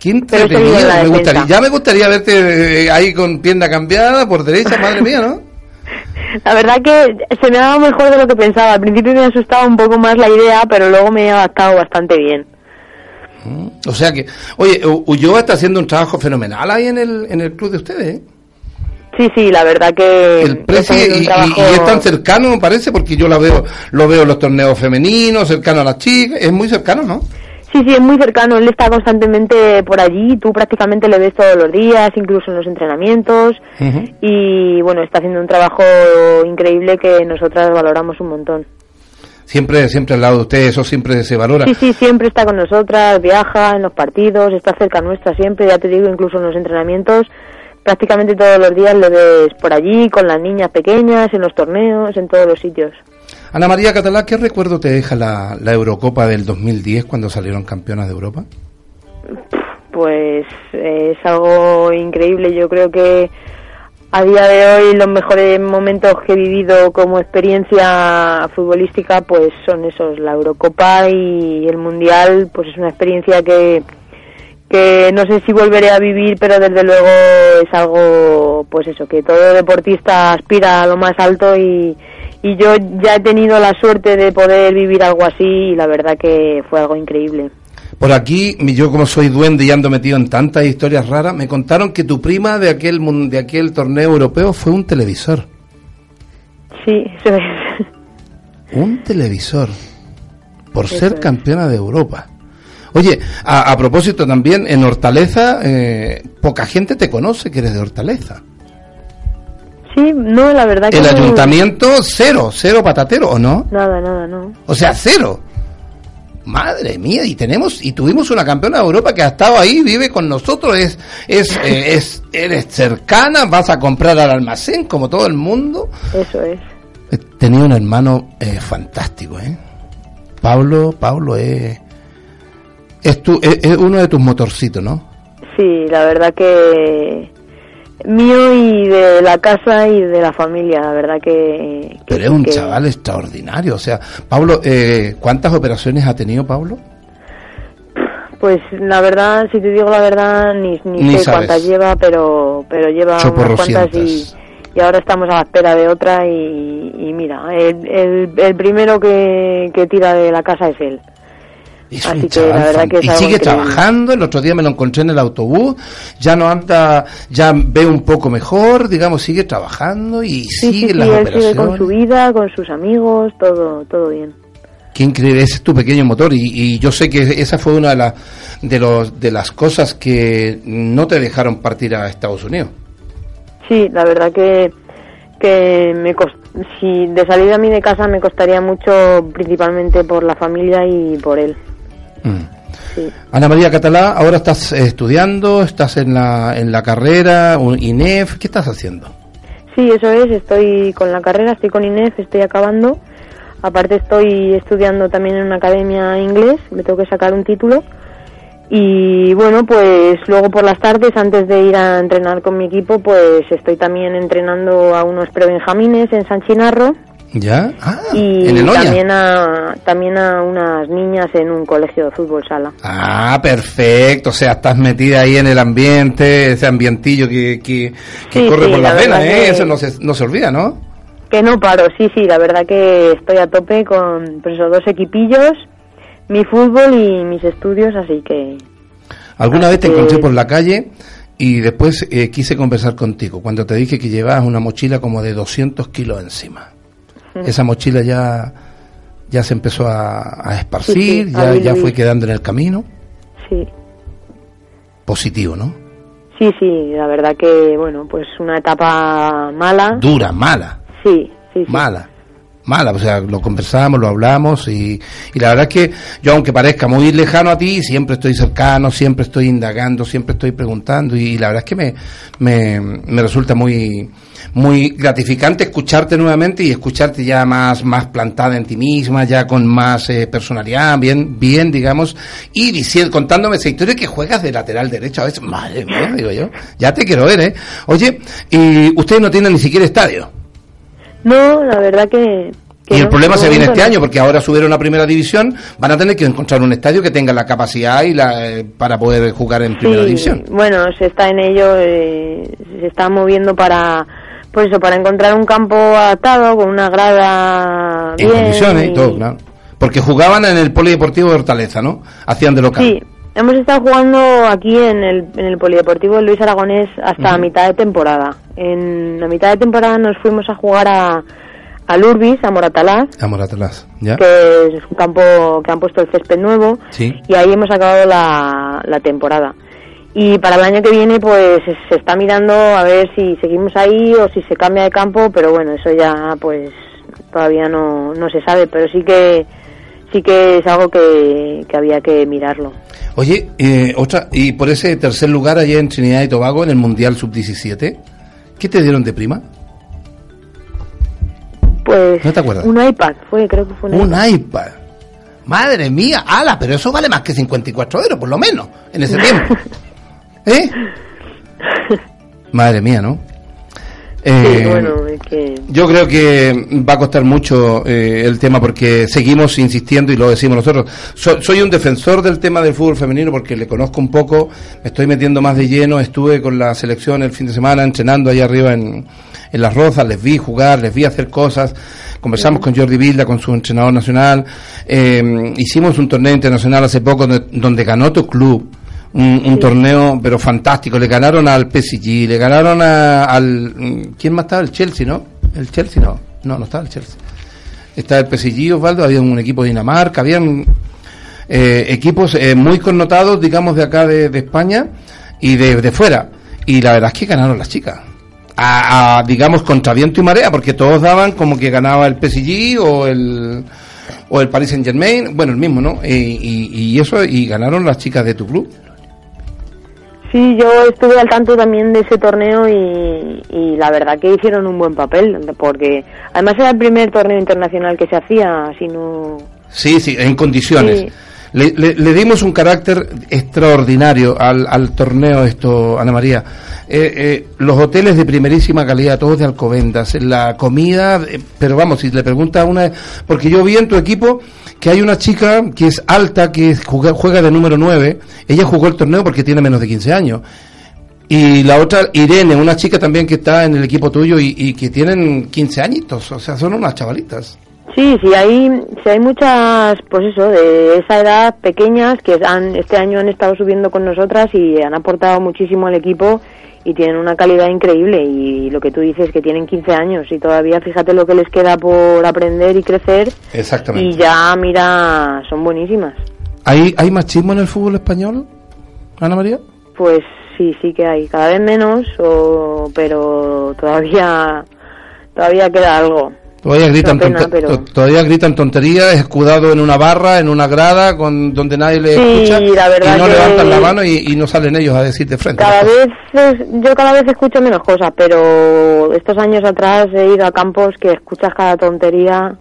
¿Qué entretenido? Me gustaría, ya me gustaría verte eh, ahí con pierna cambiada por derecha, madre mía, ¿no? La verdad que se me ha dado mejor de lo que pensaba. Al principio me asustaba un poco más la idea, pero luego me he adaptado bastante bien. O sea que, oye, Ulloa está haciendo un trabajo fenomenal ahí en el, en el club de ustedes, ¿eh? Sí, sí, la verdad que El precio trabajo- y es tan cercano, me parece, porque yo la veo, lo veo en los torneos femeninos, cercano a las chicas, es muy cercano, ¿no? Sí, sí, es muy cercano. Él está constantemente por allí. Tú prácticamente le ves todos los días, incluso en los entrenamientos. Y bueno, está haciendo un trabajo increíble que nosotras valoramos un montón. Siempre, siempre al lado de ustedes, eso siempre se valora. Sí, sí, siempre está con nosotras, viaja en los partidos, está cerca nuestra siempre. Ya te digo, incluso en los entrenamientos, prácticamente todos los días le ves por allí, con las niñas pequeñas, en los torneos, en todos los sitios. Ana María Catalá, ¿qué recuerdo te deja la, Eurocopa del 2010 cuando salieron campeonas de Europa? Pues eh, es algo increíble. Yo creo que a día de hoy los mejores momentos que he vivido como experiencia futbolística pues son esos, la Eurocopa y el Mundial, pues es una experiencia que que no sé si volveré a vivir, pero desde luego es algo, pues eso, que todo deportista aspira a lo más alto y, y yo ya he tenido la suerte de poder vivir algo así y la verdad que fue algo increíble. Por aquí, yo como soy duende y ando metido en tantas historias raras, me contaron que tu prima de aquel, de aquel torneo europeo fue un televisor. Sí, eso es. Un televisor. Por Eso ser es. campeona de Europa. Oye, a, a propósito también, en Hortaleza, eh, poca gente te conoce que eres de Hortaleza. Sí, no, la verdad que El no- ayuntamiento, cero, cero patatero, ¿o no? Nada, nada, no. O sea, cero. Madre mía, y tenemos y tuvimos una campeona de Europa que ha estado ahí, vive con nosotros, es es eh, es eres cercana, vas a comprar al almacén como todo el mundo. Eso es. Tenía un hermano eh, fantástico, ¿eh? Pablo, Pablo es es, tu, es, es uno de tus motorcitos, ¿no? Sí, la verdad que mío y de la casa y de la familia, la verdad que... que Pero es un que- chaval extraordinario, o sea, Pablo, eh, ¿cuántas operaciones ha tenido Pablo? Pues la verdad, si te digo la verdad, ni, ni, Ni sé sabes. cuántas lleva, pero pero lleva unas cuantas y, ahora estamos a la espera de otra y, y mira, el, el, el primero que, que tira de la casa es él. Es Así un que la verdad que es y algo sigue increíble. trabajando, el otro día me lo encontré en el autobús, ya no anda, ya ve un poco mejor, digamos, sigue trabajando y Sí, sí, sigue sí, las él operaciones. sigue con su vida, con sus amigos, todo todo bien. Qué increíble, ese es tu pequeño motor y, y yo sé que esa fue una de, las de, los, de las cosas que no te dejaron partir a Estados Unidos. Sí, la verdad que, que me cost- si de salir a mí de casa me costaría mucho, principalmente por la familia y por él. Mm. Sí. Ana María Catalá, ahora estás eh, estudiando, estás en la, en la carrera, un INEF, ¿qué estás haciendo? Sí, eso es, estoy con la carrera, estoy con INEF, estoy acabando. Aparte estoy estudiando también en una academia inglés, me tengo que sacar un título. Y bueno, pues luego por las tardes, antes de ir a entrenar con mi equipo, pues estoy también entrenando a unos prebenjamines en San Chinarro ¿Ya? Ah, y en el también a, también a unas niñas en un colegio de fútbol sala. Ah, perfecto. O sea, estás metida ahí en el ambiente, ese ambientillo que, que, que Sí, corre sí, por las la venas, ¿eh? Eso no se, no se olvida, ¿no? Que no paro, sí, sí, la verdad que estoy a tope con pues esos dos equipillos, mi fútbol y mis estudios, así que Alguna vez te que- encontré por la calle y después eh, quise conversar contigo cuando te dije que llevabas una mochila como de 200 kilos encima. Esa mochila ya, ya se empezó a, a esparcir, Sí, sí, ya, ya fue quedando en el camino. sí, Positivo, ¿no? sí, sí, la verdad que, bueno, pues una etapa mala, Dura, mala. sí, sí, sí. mala, mala, o sea, lo conversamos, lo hablamos y, y la verdad es que yo aunque parezca muy lejano a ti, siempre estoy cercano, siempre estoy indagando, siempre estoy preguntando y, la verdad es que me, me, me resulta muy muy gratificante escucharte nuevamente y escucharte ya más más plantada en ti misma, ya con más eh, personalidad, bien bien digamos y diciendo contándome esa historia que juegas de lateral derecho a veces, madre mía, digo yo, ya te quiero ver, ¿eh? Oye, y ustedes no tienen ni siquiera estadio. No, la verdad que... que Y el no, problema se viene este año, porque ahora subieron a primera división, van a tener que encontrar un estadio que tenga la capacidad y la, eh, para poder jugar en primera Sí, división. Bueno, se está en ello, eh, se está moviendo para, pues eso, para encontrar un campo adaptado con una grada En bien. condiciones y y- todo, claro. Porque jugaban en el Polideportivo de Hortaleza, ¿no? Hacían de local. Sí, hemos estado jugando aquí en el, en el Polideportivo Luis Aragonés hasta Ujú. mitad de temporada. En la mitad de temporada nos fuimos a jugar a, a Lurbis, a Moratalaz, A Moratalaz, ¿ya? que es un campo que han puesto el césped nuevo, Sí. y ahí hemos acabado la, la temporada. Y para el año que viene, pues se está mirando a ver si seguimos ahí o si se cambia de campo, pero bueno, eso ya pues todavía no, no se sabe, pero sí que sí que es algo que, que había que mirarlo. Oye, eh, otra, y por ese tercer lugar allá en Trinidad y Tobago, en el Mundial Sub-17, ¿qué te dieron de prima? Pues ¿No te acuerdas? un iPad fue, creo que fue un, Un iPad. iPad. Madre mía, ala, pero eso vale más que 54 euros, por lo menos, en ese tiempo. ¿Eh? Madre mía, ¿no? Sí, Eh, bueno, es que Yo creo que va a costar mucho eh, el tema porque seguimos insistiendo y lo decimos nosotros. So- soy un defensor del tema del fútbol femenino porque le conozco un poco, me estoy metiendo más de lleno, estuve con la selección el fin de semana entrenando allá arriba en, en Las Rozas, les vi jugar, les vi hacer cosas, conversamos con Jordi Vilda, con su entrenador nacional, eh, hicimos un torneo internacional hace poco donde, donde ganó tu club un, un torneo pero fantástico. Le ganaron al PSG le ganaron al quién más estaba el Chelsea no el Chelsea no. No no estaba el Chelsea. Estaba el PSG Osvaldo había un equipo de Dinamarca habían eh, equipos eh, muy connotados digamos de acá de, España y de, de fuera. Y la verdad es que ganaron las chicas. A, a, digamos contra viento y marea porque todos daban como que ganaba el PSG o el o el Paris Saint Germain, bueno, el mismo, ¿no? Y, y, eso, y ganaron las chicas de tu club. Sí, yo estuve al tanto también de ese torneo y, y, la verdad que hicieron un buen papel, porque además era el primer torneo internacional que se hacía, si no... Sí, sí, en condiciones. Le, le, dimos un carácter extraordinario al, al torneo esto, Ana María. Eh, eh, los hoteles de primerísima calidad, todos de Alcobendas, la comida, eh, pero vamos, si le pregunta a una... Porque yo vi en tu equipo que hay una chica que es alta, que juega, de número 9, ella jugó el torneo porque tiene menos de 15 años. Y la otra, Irene, una chica también que está en el equipo tuyo y, y que tienen 15 añitos, o sea, son unas chavalitas. Sí, sí, hay, sí, hay muchas, pues eso, de esa edad pequeñas que han, este año han estado subiendo con nosotras y han aportado muchísimo al equipo y tienen una calidad increíble. Y lo que tú dices que tienen 15 años y todavía fíjate lo que les queda por aprender y crecer. Exactamente. y ya mira son buenísimas. ¿hay, hay machismo en el fútbol español Ana María? pues sí sí que hay. Cada vez menos o, pero todavía todavía queda algo Todavía gritan, todavía gritan tonterías, escudado en una barra, en una grada, con donde nadie le escucha, y no levantan la mano y, no salen ellos a decir de frente. Cada vez, yo cada vez escucho menos cosas, pero estos años atrás he ido a campos que escuchas cada tontería.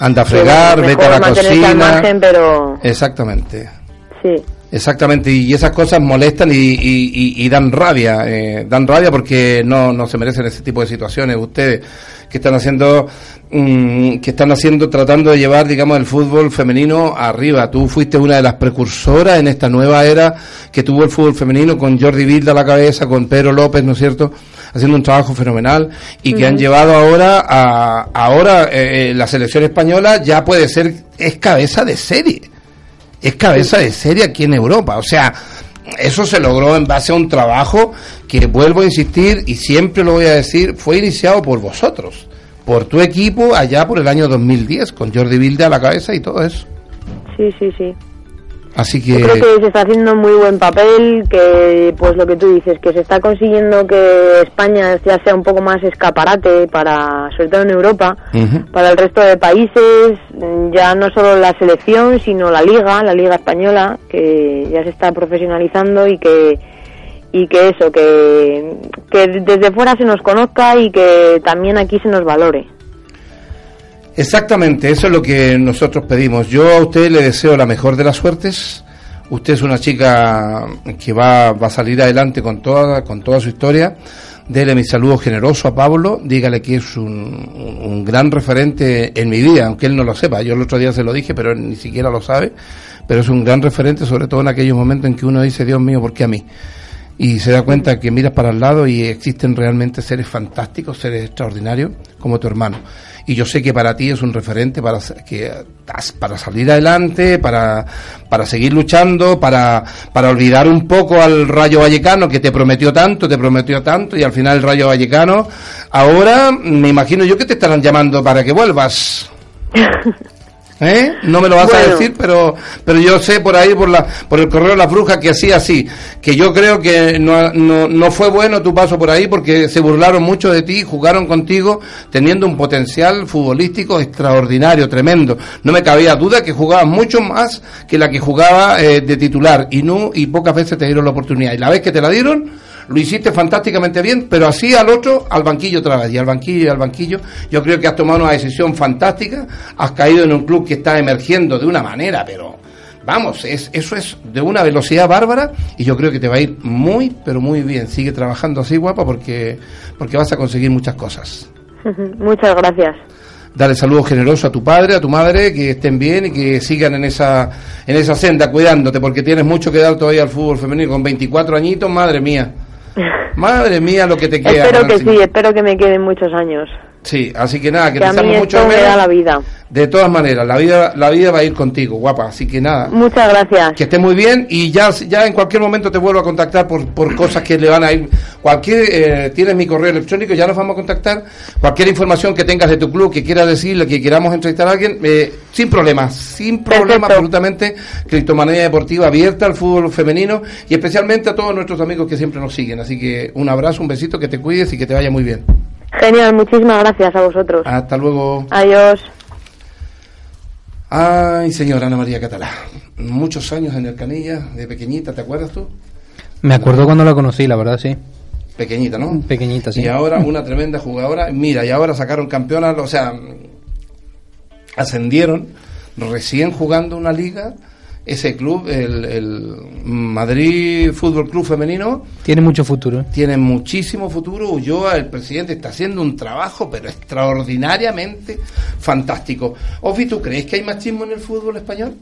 Anda a fregar, vete a la cocina. pero... Exactamente. Sí. Exactamente, y esas cosas molestan y, dan rabia, eh, dan rabia porque no, no se merecen ese tipo de situaciones. Ustedes que están haciendo, mm, que están haciendo, tratando de llevar, digamos, el fútbol femenino arriba. Tú fuiste una de las precursoras en esta nueva era que tuvo el fútbol femenino con Jordi Vilda a la cabeza, con Pedro López, ¿no es cierto? Haciendo un trabajo fenomenal y que han llevado ahora a, ahora eh, eh, la selección española ya puede ser, es cabeza de serie es cabeza de serie aquí en Europa. O sea, eso se logró en base a un trabajo que, vuelvo a insistir, y siempre lo voy a decir, fue iniciado por vosotros, por tu equipo allá por el año 2010, con Jordi Vilde a la cabeza y todo eso. Sí, sí, sí. Así que... creo que se está haciendo muy buen papel, que pues lo que tú dices, que se está consiguiendo que España ya sea un poco más escaparate para, sobre todo en Europa, para el resto de países, ya no solo la selección, sino la liga, la liga española, que ya se está profesionalizando y que y que eso, que, que desde fuera se nos conozca y que también aquí se nos valore. Exactamente, eso es lo que nosotros pedimos. Yo a usted le deseo la mejor de las suertes. Usted es una chica que va, va a salir adelante con toda, con toda su historia. Dele mi saludo generoso a Pablo, dígale que es un, un, gran referente en mi vida, aunque él no lo sepa. Yo el otro día se lo dije, pero él ni siquiera lo sabe. Pero es un gran referente, sobre todo en aquellos momentos en que uno dice, Dios mío, ¿por qué a mí? y se da cuenta que miras para el lado y existen realmente seres fantásticos, seres extraordinarios como tu hermano. Y yo sé que para ti es un referente para que para salir adelante, para, para seguir luchando, para, para olvidar un poco al Rayo Vallecano que te prometió tanto, te prometió tanto y al final el Rayo Vallecano ahora me imagino yo que te estarán llamando para que vuelvas. ¿Eh? No me lo vas a decir, pero pero yo sé por ahí, por la por el correo de las brujas, que hacía así. Que yo creo que no, no, no fue bueno tu paso por ahí porque se burlaron mucho de ti, jugaron contigo teniendo un potencial futbolístico extraordinario, tremendo. No me cabía duda que jugabas mucho más que la que jugaba eh, de titular y no y pocas veces te dieron la oportunidad. Y la vez que te la dieron, lo hiciste fantásticamente bien, pero así al otro, al banquillo otra vez, y al banquillo y al banquillo. Yo creo que has tomado una decisión fantástica, has caído en un club que está emergiendo de una manera, pero vamos, es, eso es de una velocidad bárbara y yo creo que te va a ir muy, pero muy bien. Sigue trabajando así, guapa, porque, porque vas a conseguir muchas cosas. Muchas gracias. Dale saludos generosos a tu padre, a tu madre, que estén bien y que sigan en esa, en esa senda cuidándote, porque tienes mucho que dar todavía al fútbol femenino. Con 24 añitos, madre mía. Madre mía, lo que te queda. Espero que sí, espero que me queden muchos años. Sí, así que nada, que, te estamos mucho me da la vida. De todas maneras, la vida, la vida va a ir contigo, guapa. Así que nada. Muchas gracias. Que esté muy bien y ya, ya en cualquier momento te vuelvo a contactar por, por cosas que le van a ir. Cualquier, eh, tienes mi correo electrónico, ya nos vamos a contactar. Cualquier información que tengas de tu club, que quieras decirle, que queramos entrevistar a alguien, eh, sin problema, sin problema absolutamente. Criptomanía Deportiva abierta al fútbol femenino y especialmente a todos nuestros amigos que siempre nos siguen. Así que un abrazo, un besito, que te cuides y que te vaya muy bien. Genial, muchísimas gracias a vosotros. Hasta luego. Adiós. Ay, señora Ana María Catalá, muchos años en el Canilla, de pequeñita, ¿te acuerdas tú? Me acuerdo cuando la conocí, la verdad, sí. Pequeñita, ¿no? Pequeñita, sí. Y ahora una tremenda jugadora. Mira, y ahora sacaron campeona, o sea, ascendieron recién jugando una liga. Ese club, el, el Madrid Fútbol Club Femenino, Tiene mucho futuro. ¿eh? tiene muchísimo futuro. Ulloa, el presidente, está haciendo un trabajo, pero extraordinariamente fantástico. Ofi, ¿tú crees que hay machismo en el fútbol español?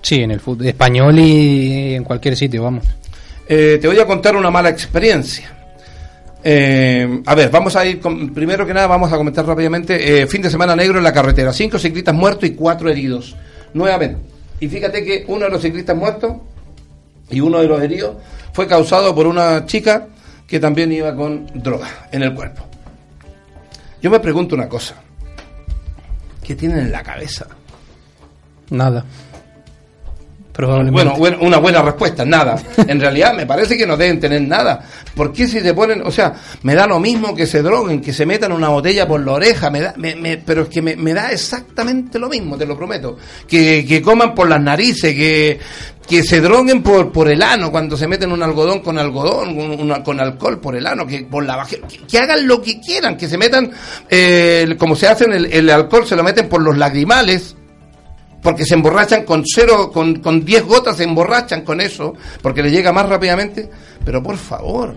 Sí, en el fútbol español y en cualquier sitio, vamos. Eh, te voy a contar una mala experiencia. Eh, a ver, vamos a ir, con- primero que nada vamos a comentar rápidamente, eh, fin de semana negro en la carretera, cinco ciclistas muertos y cuatro heridos, nuevamente. Y fíjate que uno de los ciclistas muertos y uno de los heridos fue causado por una chica que también iba con droga en el cuerpo. Yo me pregunto una cosa, ¿qué tienen en la cabeza? Nada. Probablemente. Bueno, una buena respuesta, nada. En realidad me parece que no deben tener nada. ¿Por qué si se ponen, o sea, me da lo mismo que se droguen, que se metan una botella por la oreja, me da, me- me- pero es que me, da exactamente lo mismo, te lo prometo. Que, que coman por las narices, que, que se droguen por, por el ano cuando se meten un algodón con algodón, con alcohol por el ano, que por la que, que hagan lo que quieran, que se metan, eh, como se hacen el, el alcohol, se lo meten por los lagrimales porque se emborrachan con cero, con, con 10 gotas se emborrachan con eso, porque le llega más rápidamente. Pero por favor,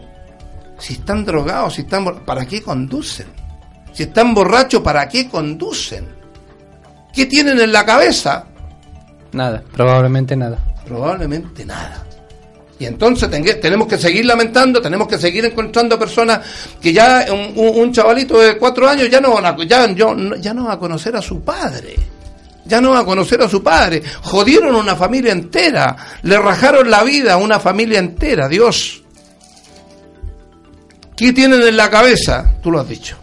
si están drogados, si están, ¿para qué conducen? Si están borrachos, ¿para qué conducen? ¿Qué tienen en la cabeza? Nada, probablemente nada. Probablemente nada. Y entonces tenemos que seguir lamentando, tenemos que seguir encontrando personas que ya un, chavalito de cuatro años ya no, van a, ya, yo- no- ya no va a conocer a su padre. Ya no va a conocer a su padre. Jodieron una familia entera. Le rajaron la vida a una familia entera. Dios. ¿Qué tienen en la cabeza? Tú lo has dicho.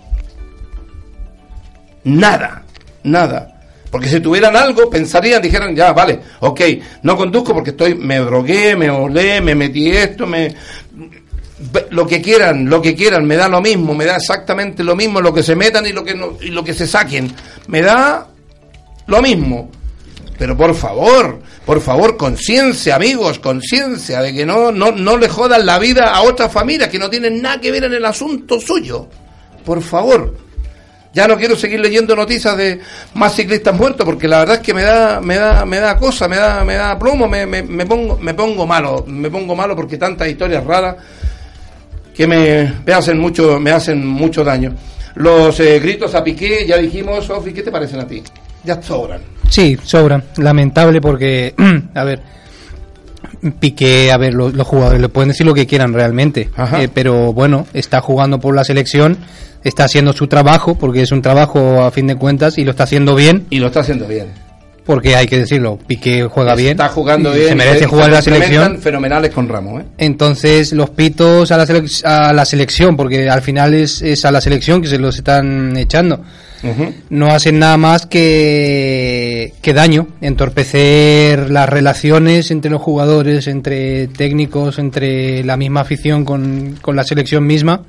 Nada, nada. Porque si tuvieran algo, pensarían, dijeran, ya, vale, ok, no conduzco porque estoy, me drogué, me olé, me metí esto, me... Lo que quieran, lo que quieran, me da lo mismo, me da exactamente lo mismo lo que se metan y lo que, no, y lo que se saquen. Me da lo mismo. Pero por favor, por favor, conciencia, amigos, conciencia de que no, no, no le jodan la vida a otras familias que no tienen nada que ver en el asunto suyo. Por favor. Ya no quiero seguir leyendo noticias de más ciclistas muertos porque la verdad es que me da, me da, me da cosa, me da, me da plomo, me, me, me pongo, me pongo malo, me pongo malo porque tantas historias raras que me, me hacen mucho, me hacen mucho daño. Los eh, gritos a Piqué, ya dijimos, Sofi, ¿qué te parecen a ti? Ya sobran. Sí, sobran. Lamentable porque, a ver, Piqué, a ver, lo- los, jugadores le pueden decir lo que quieran realmente, eh, pero bueno, está jugando por la selección, está haciendo su trabajo, porque es un trabajo a fin de cuentas y lo está haciendo bien, Y lo está haciendo bien. porque hay que decirlo, Piqué juega bien, Está jugando bien. se merece jugar en la selección. fenomenales con Ramos, ¿eh? Entonces, los pitos a la, a la selección, porque al final es, es a la selección que se los están echando. No hacen nada más que, que daño, entorpecer las relaciones entre los jugadores, entre técnicos, entre la misma afición con, con la selección misma.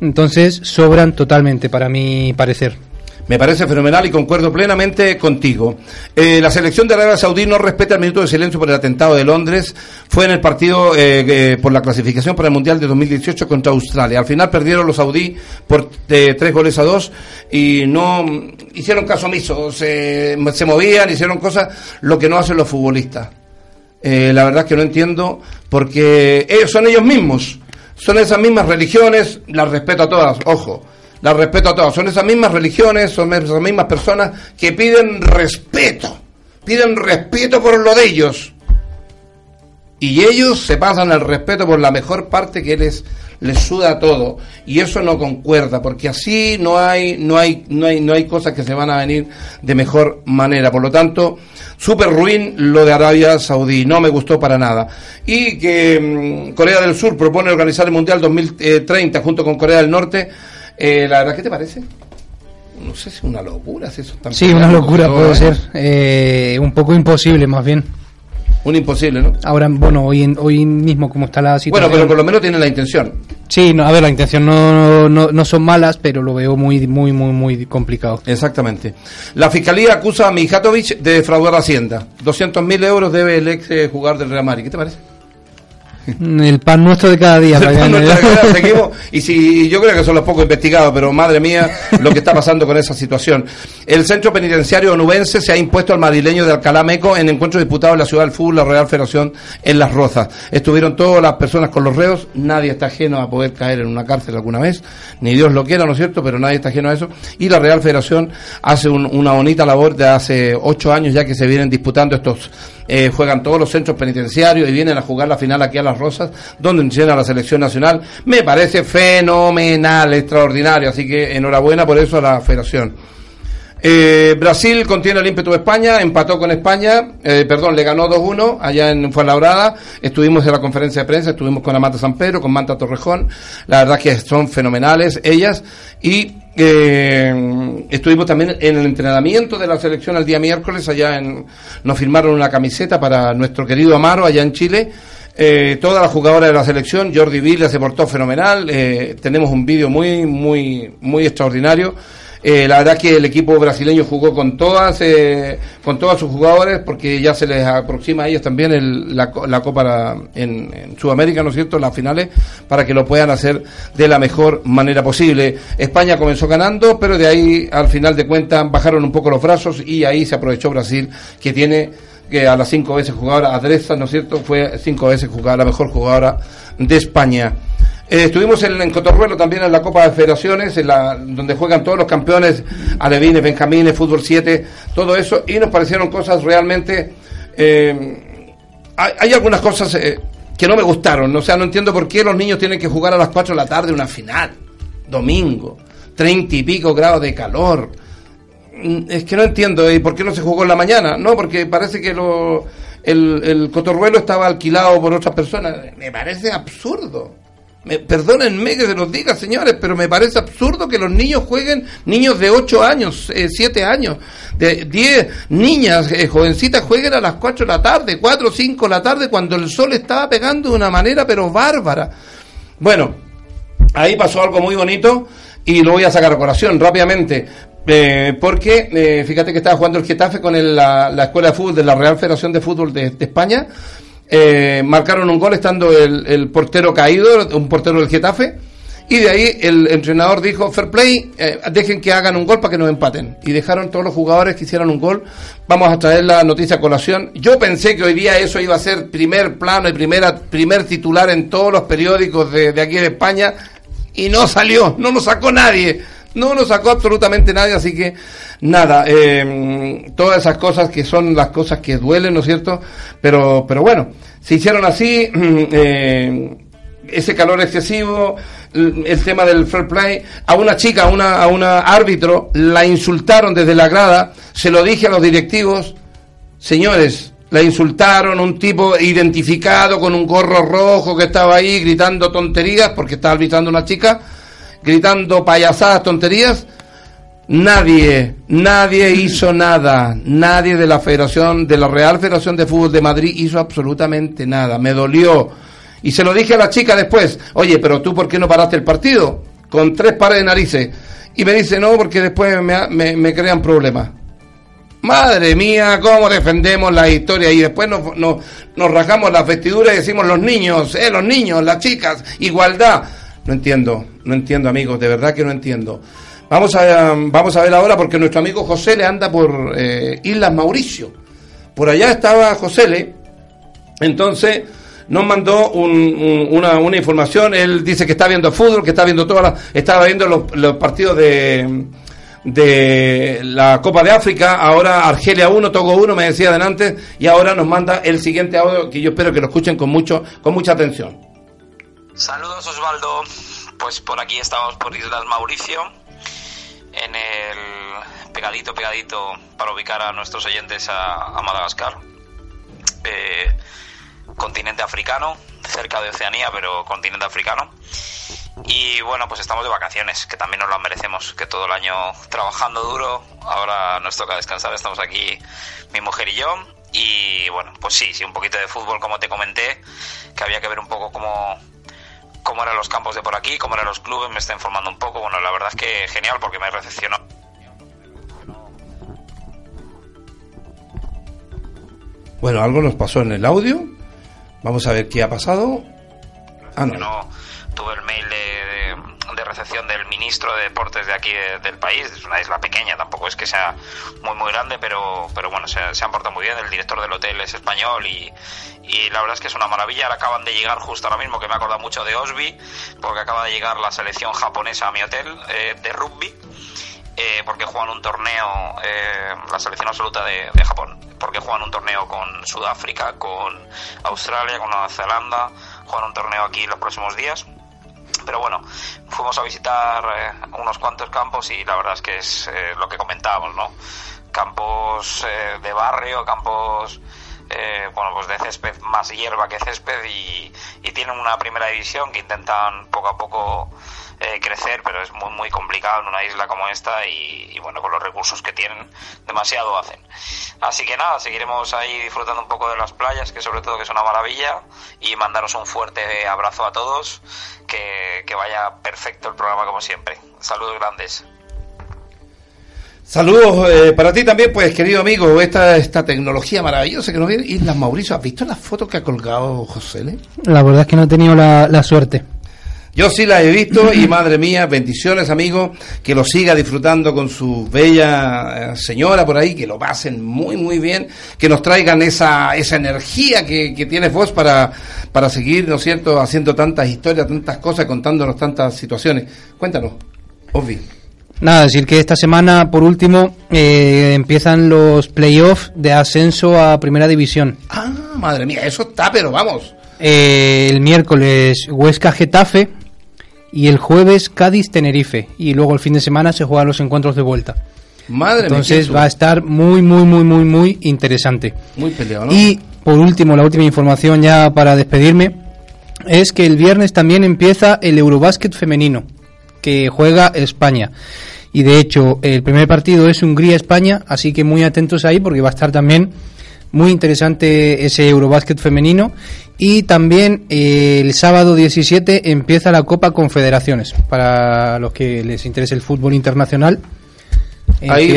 Entonces sobran totalmente, para mi parecer. Me parece fenomenal y concuerdo plenamente contigo. Eh, la selección de Arabia Saudí no respeta el minuto de silencio por el atentado de Londres. Fue en el partido eh, eh, por la clasificación para el Mundial de 2018 contra Australia. Al final perdieron los saudí por tres goles a dos y no mm, hicieron caso omiso. Se, se movían, hicieron cosas, lo que no hacen los futbolistas. Eh, la verdad es que no entiendo porque ellos son ellos mismos, son esas mismas religiones, las respeto a todas, ojo, las respeto a todas, son esas mismas religiones, son esas mismas personas que piden respeto, piden respeto por lo de ellos. Y ellos se pasan el respeto por la mejor parte que les, les suda todo. Y eso no concuerda, porque así no hay, no hay, no hay, no hay cosas que se van a venir de mejor manera. Por lo tanto, súper ruin lo de Arabia Saudí, no me gustó para nada. Y que mm, Corea del Sur propone organizar el Mundial 2030 junto con Corea del Norte. Eh, la verdad, ¿qué te parece? No sé si es una locura, si eso es tan Sí, una locura puede ser. Eh, un poco imposible, más bien. Un imposible, ¿no? Ahora, bueno, hoy, en- hoy mismo, como está la situación. Bueno, pero por lo menos tiene la intención. Sí, no, a ver, la intención no, no, no son malas, pero lo veo muy, muy, muy, muy complicado. Exactamente. La fiscalía acusa a Mijatovic de defraudar Hacienda. 200.000 euros debe el ex eh, jugador del Real Madrid. ¿Qué te parece? El pan nuestro de cada día. El pan Fabián. nuestro de cada día, seguimos. y si yo creo que son los pocos investigados, pero madre mía, lo que está pasando con esa situación. El centro penitenciario onubense se ha impuesto al madrileño de Alcalá Meco en encuentro disputado en la ciudad del fútbol, la Real Federación en Las Rozas. Estuvieron todas las personas con los reos, nadie está ajeno a poder caer en una cárcel alguna vez, ni Dios lo quiera, ¿no es cierto? Pero nadie está ajeno a eso. Y la Real Federación hace un- una bonita labor de hace ocho años ya que se vienen disputando estos eh, juegan todos los centros penitenciarios y vienen a jugar la final aquí a Las Rosas, donde llena la selección nacional. Me parece fenomenal, extraordinario, así que enhorabuena por eso a la federación. Eh, Brasil contiene el ímpetu de España, empató con España, eh, perdón, le ganó 2-1 allá en Fuenlabrada. Estuvimos en la conferencia de prensa, estuvimos con Amata San Pedro, con Manta Torrejón. La verdad que son fenomenales ellas. Y eh, estuvimos también en el entrenamiento de la selección el día miércoles. Allá en, nos firmaron una camiseta para nuestro querido Amaro allá en Chile. Eh, todas las jugadoras de la selección, Jordi Villa se portó fenomenal. eh, tenemos un vídeo muy, muy, muy extraordinario. Eh, la verdad que el equipo brasileño jugó con todas, eh, con todos sus jugadores, porque ya se les aproxima a ellos también el- la, la Copa en, en Sudamérica, ¿no es cierto?, las finales, para que lo puedan hacer de la mejor manera posible. España comenzó ganando, pero de ahí, al final de cuentas, bajaron un poco los brazos y ahí se aprovechó Brasil, que tiene que a las cinco veces jugadora Adresa, ¿no es cierto?, fue cinco veces jugadora, la mejor jugadora de España. Eh, estuvimos en, en Cotorruelo también en la Copa de Federaciones, en la, donde juegan todos los campeones, alevines, benjamines, fútbol 7, todo eso, y nos parecieron cosas realmente... eh, hay, hay algunas cosas eh, que no me gustaron, o sea, no entiendo por qué los niños tienen que jugar a las 4 de la tarde una final, domingo, treinta y pico grados de calor. Mm, Es que no entiendo, ¿y por qué no se jugó en la mañana? No, porque parece que lo, el, el cotorruelo estaba alquilado por otras personas. Me parece absurdo. Me, perdónenme que se los diga, señores, pero me parece absurdo que los niños jueguen, niños de 8 años, eh, 7 años, de 10 niñas, eh, jovencitas, jueguen a las 4 de la tarde, 4 o 5 de la tarde, cuando el sol estaba pegando de una manera pero bárbara. Bueno, ahí pasó algo muy bonito y lo voy a sacar a colación rápidamente. Eh, porque eh, fíjate que estaba jugando el Getafe con el- la, la Escuela de Fútbol de la Real Federación de Fútbol de, España. Eh, marcaron un gol estando el, el portero caído, un portero del Getafe. Y de ahí el entrenador dijo, fair play, eh, dejen que hagan un gol para que nos empaten. Y dejaron todos los jugadores que hicieran un gol. Vamos a traer la noticia a colación. Yo pensé que hoy día eso iba a ser primer plano y primera, primer titular en todos los periódicos de, de aquí de España. Y no salió, no lo sacó nadie. No lo sacó absolutamente nadie, así que nada, eh, todas esas cosas que son las cosas que duelen, ¿no es cierto? Pero, pero bueno, se hicieron así, eh, ese calor excesivo, el tema del fair play, a una chica, a una, a una árbitro, la insultaron desde la grada, se lo dije a los directivos, señores, la insultaron, un tipo identificado con un gorro rojo que estaba ahí gritando tonterías, porque estaba gritando una chica, gritando payasadas, tonterías. Nadie, nadie hizo nada, nadie de la Federación, de la Real Federación de Fútbol de Madrid hizo absolutamente nada, me dolió. Y se lo dije a la chica después, oye, pero tú por qué no paraste el partido? Con tres pares de narices. Y me dice, no, porque después me, me, me crean problemas. Madre mía, cómo defendemos la historia y después nos, nos, nos rajamos las vestiduras y decimos los niños, eh, los niños, las chicas, igualdad. No entiendo, no entiendo amigos, de verdad que no entiendo. Vamos a, vamos a ver ahora porque nuestro amigo José le anda por eh, Islas Mauricio. Por allá estaba José Le, entonces nos mandó un- un- una, una información, él dice que está viendo fútbol, que está viendo todas las, estaba viendo los, partidos de, de la Copa de África, ahora Argelia 1, Togo 1, me decía adelante, y ahora nos manda el siguiente audio que yo espero que lo escuchen con mucho, con mucha atención. Saludos Osvaldo, pues por aquí estamos por Islas Mauricio, en el pegadito, pegadito para ubicar a nuestros oyentes a, Madagascar, Eh, continente africano, cerca de Oceanía, pero continente africano. Y bueno, pues estamos de vacaciones, que también nos lo merecemos, que todo el año trabajando duro, ahora nos toca descansar, estamos aquí mi mujer y yo. Y bueno, pues sí, sí, un poquito de fútbol como te comenté, que había que ver un poco cómo, cómo eran los campos de por aquí, cómo eran los clubes, me está informando un poco. Bueno, la verdad es que genial porque me recepcionó. Bueno, algo nos pasó en el audio. Vamos a ver qué ha pasado. Ah, no. tuve el mail ministro de Deportes de aquí del país. Es una isla pequeña, tampoco es que sea muy, muy grande, pero, pero bueno, se, han portado muy bien. El director del hotel es español y, y la verdad es que es una maravilla. Ahora acaban de llegar justo ahora mismo, que me acordado mucho de Osby, porque acaba de llegar la selección japonesa a mi hotel eh, de rugby. Eh, porque juegan un torneo, eh, la selección absoluta de, Japón, porque juegan un torneo con Sudáfrica, con Australia, con Nueva Zelanda, juegan un torneo aquí los próximos días. Pero bueno, fuimos a visitar eh, unos cuantos campos y la verdad es que es eh, lo que comentábamos, ¿no? Campos eh, de barrio, campos bueno, pues de césped más hierba que césped y, y, tienen una primera división que intentan poco a poco eh, crecer, pero es muy, muy complicado en una isla como esta y, bueno, con los recursos que tienen, demasiado hacen. Así que nada, seguiremos ahí disfrutando un poco de las playas, que sobre todo que es una maravilla, y mandaros un fuerte abrazo a todos, que, que vaya perfecto el programa como siempre. Saludos grandes. Saludos eh, para ti también, pues querido amigo, esta, esta tecnología maravillosa que nos viene. Islas Mauricio, ¿has visto las fotos que ha colgado José? La verdad es que no he tenido la, la suerte. Yo sí la he visto y madre mía, bendiciones amigo, que lo siga disfrutando con su bella eh, señora por ahí, que lo pasen muy muy bien, que nos traigan esa, esa energía que, que tienes vos para, para seguir, ¿no es cierto?, haciendo tantas historias, tantas cosas, contándonos tantas situaciones. Cuéntanos, Ovi. Nada, decir que esta semana, por último, eh, empiezan los playoffs de ascenso a Primera División. Ah, madre mía, eso está, pero vamos. Eh, el miércoles Huesca Getafe, y el jueves Cádiz-Tenerife y luego el fin de semana se juegan los encuentros de vuelta. Madre Entonces va a estar muy, muy, muy, muy, muy interesante. Muy peleado, ¿no? Y por último, la última información ya para despedirme, es que el viernes también empieza el Eurobásquet femenino, que juega España. Y de hecho, el primer partido es Hungría-España, así que muy atentos ahí porque va a estar también muy interesante ese Eurobásquet femenino. Y también eh, el sábado 17 empieza la Copa Confederaciones, para los que les interese el fútbol internacional. Ahí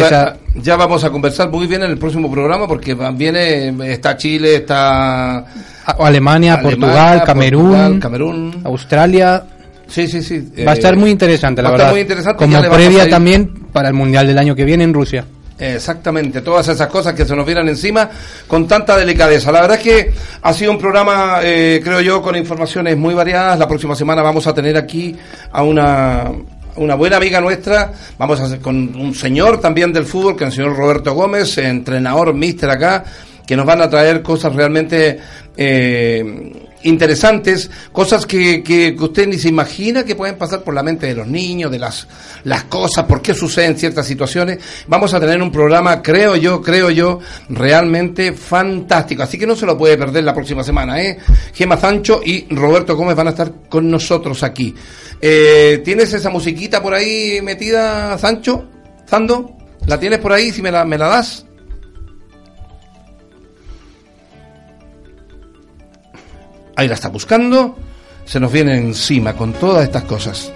ya vamos a conversar muy bien en el próximo programa porque viene está Chile, está Alemania, Portugal, Camerún, Camerún, Australia. Sí, sí, sí. Va a estar muy interesante, la verdad. Muy interesante. Como previa también para el Mundial del año que viene en Rusia. Exactamente, todas esas cosas que se nos vienen encima con tanta delicadeza. La verdad es que ha sido un programa, eh, creo yo, con informaciones muy variadas. La próxima semana vamos a tener aquí a una, una buena amiga nuestra, vamos a hacer con un señor también del fútbol, que es el señor Roberto Gómez, entrenador, míster acá, que nos van a traer cosas realmente eh, interesantes, cosas que, que, usted ni se imagina que pueden pasar por la mente de los niños, de las, las cosas, por qué suceden ciertas situaciones. Vamos a tener un programa, creo yo, creo yo, realmente fantástico. Así que no se lo puede perder la próxima semana, ¿eh? Gema Sancho y Roberto Gómez van a estar con nosotros aquí. Eh, ¿Tienes esa musiquita por ahí metida, Sancho? ¿Zando? ¿La tienes por ahí? Si me la, me la das. Ahí la está buscando, se nos viene encima con todas estas cosas.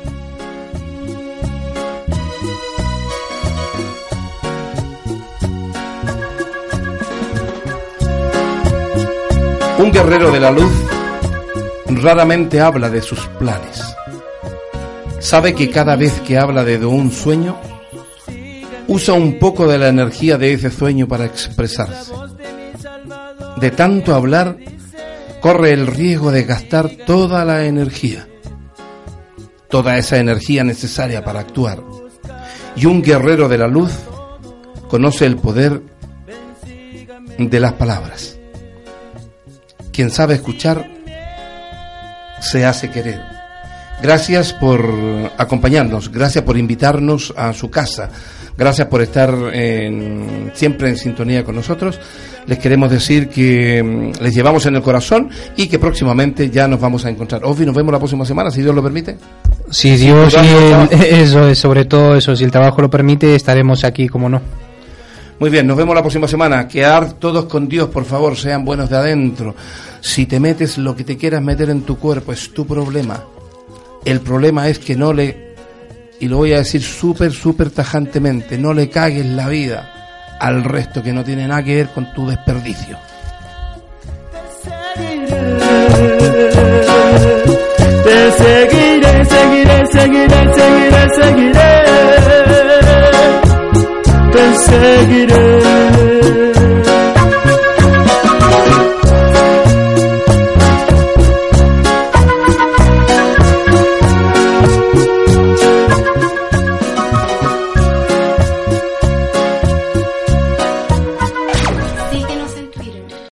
Un guerrero de la luz raramente habla de sus planes. Sabe que cada vez que habla de un sueño, usa un poco de la energía de ese sueño para expresarse. De tanto hablar, corre el riesgo de gastar toda la energía, toda esa energía necesaria para actuar. Y un guerrero de la luz conoce el poder de las palabras. Quien sabe escuchar se hace querer. Gracias por acompañarnos, gracias por invitarnos a su casa, gracias por estar siempre en sintonía con nosotros les queremos decir que mm, les llevamos en el corazón y que próximamente ya nos vamos a encontrar. Ofi, nos vemos la próxima semana, si Dios lo permite. Si Dios, eso es, sobre todo eso, si el trabajo lo permite, estaremos aquí, como no. Muy bien, nos vemos la próxima semana. Quedar todos con Dios, por favor, sean buenos de adentro. Si te metes lo que te quieras meter en tu cuerpo, es tu problema. El problema es que no le, y lo voy a decir súper, súper tajantemente, no le cagues la vida al resto que no tiene nada que ver con tu desperdicio. Te seguiré, te seguiré, seguiré, seguiré, seguiré. Te seguiré.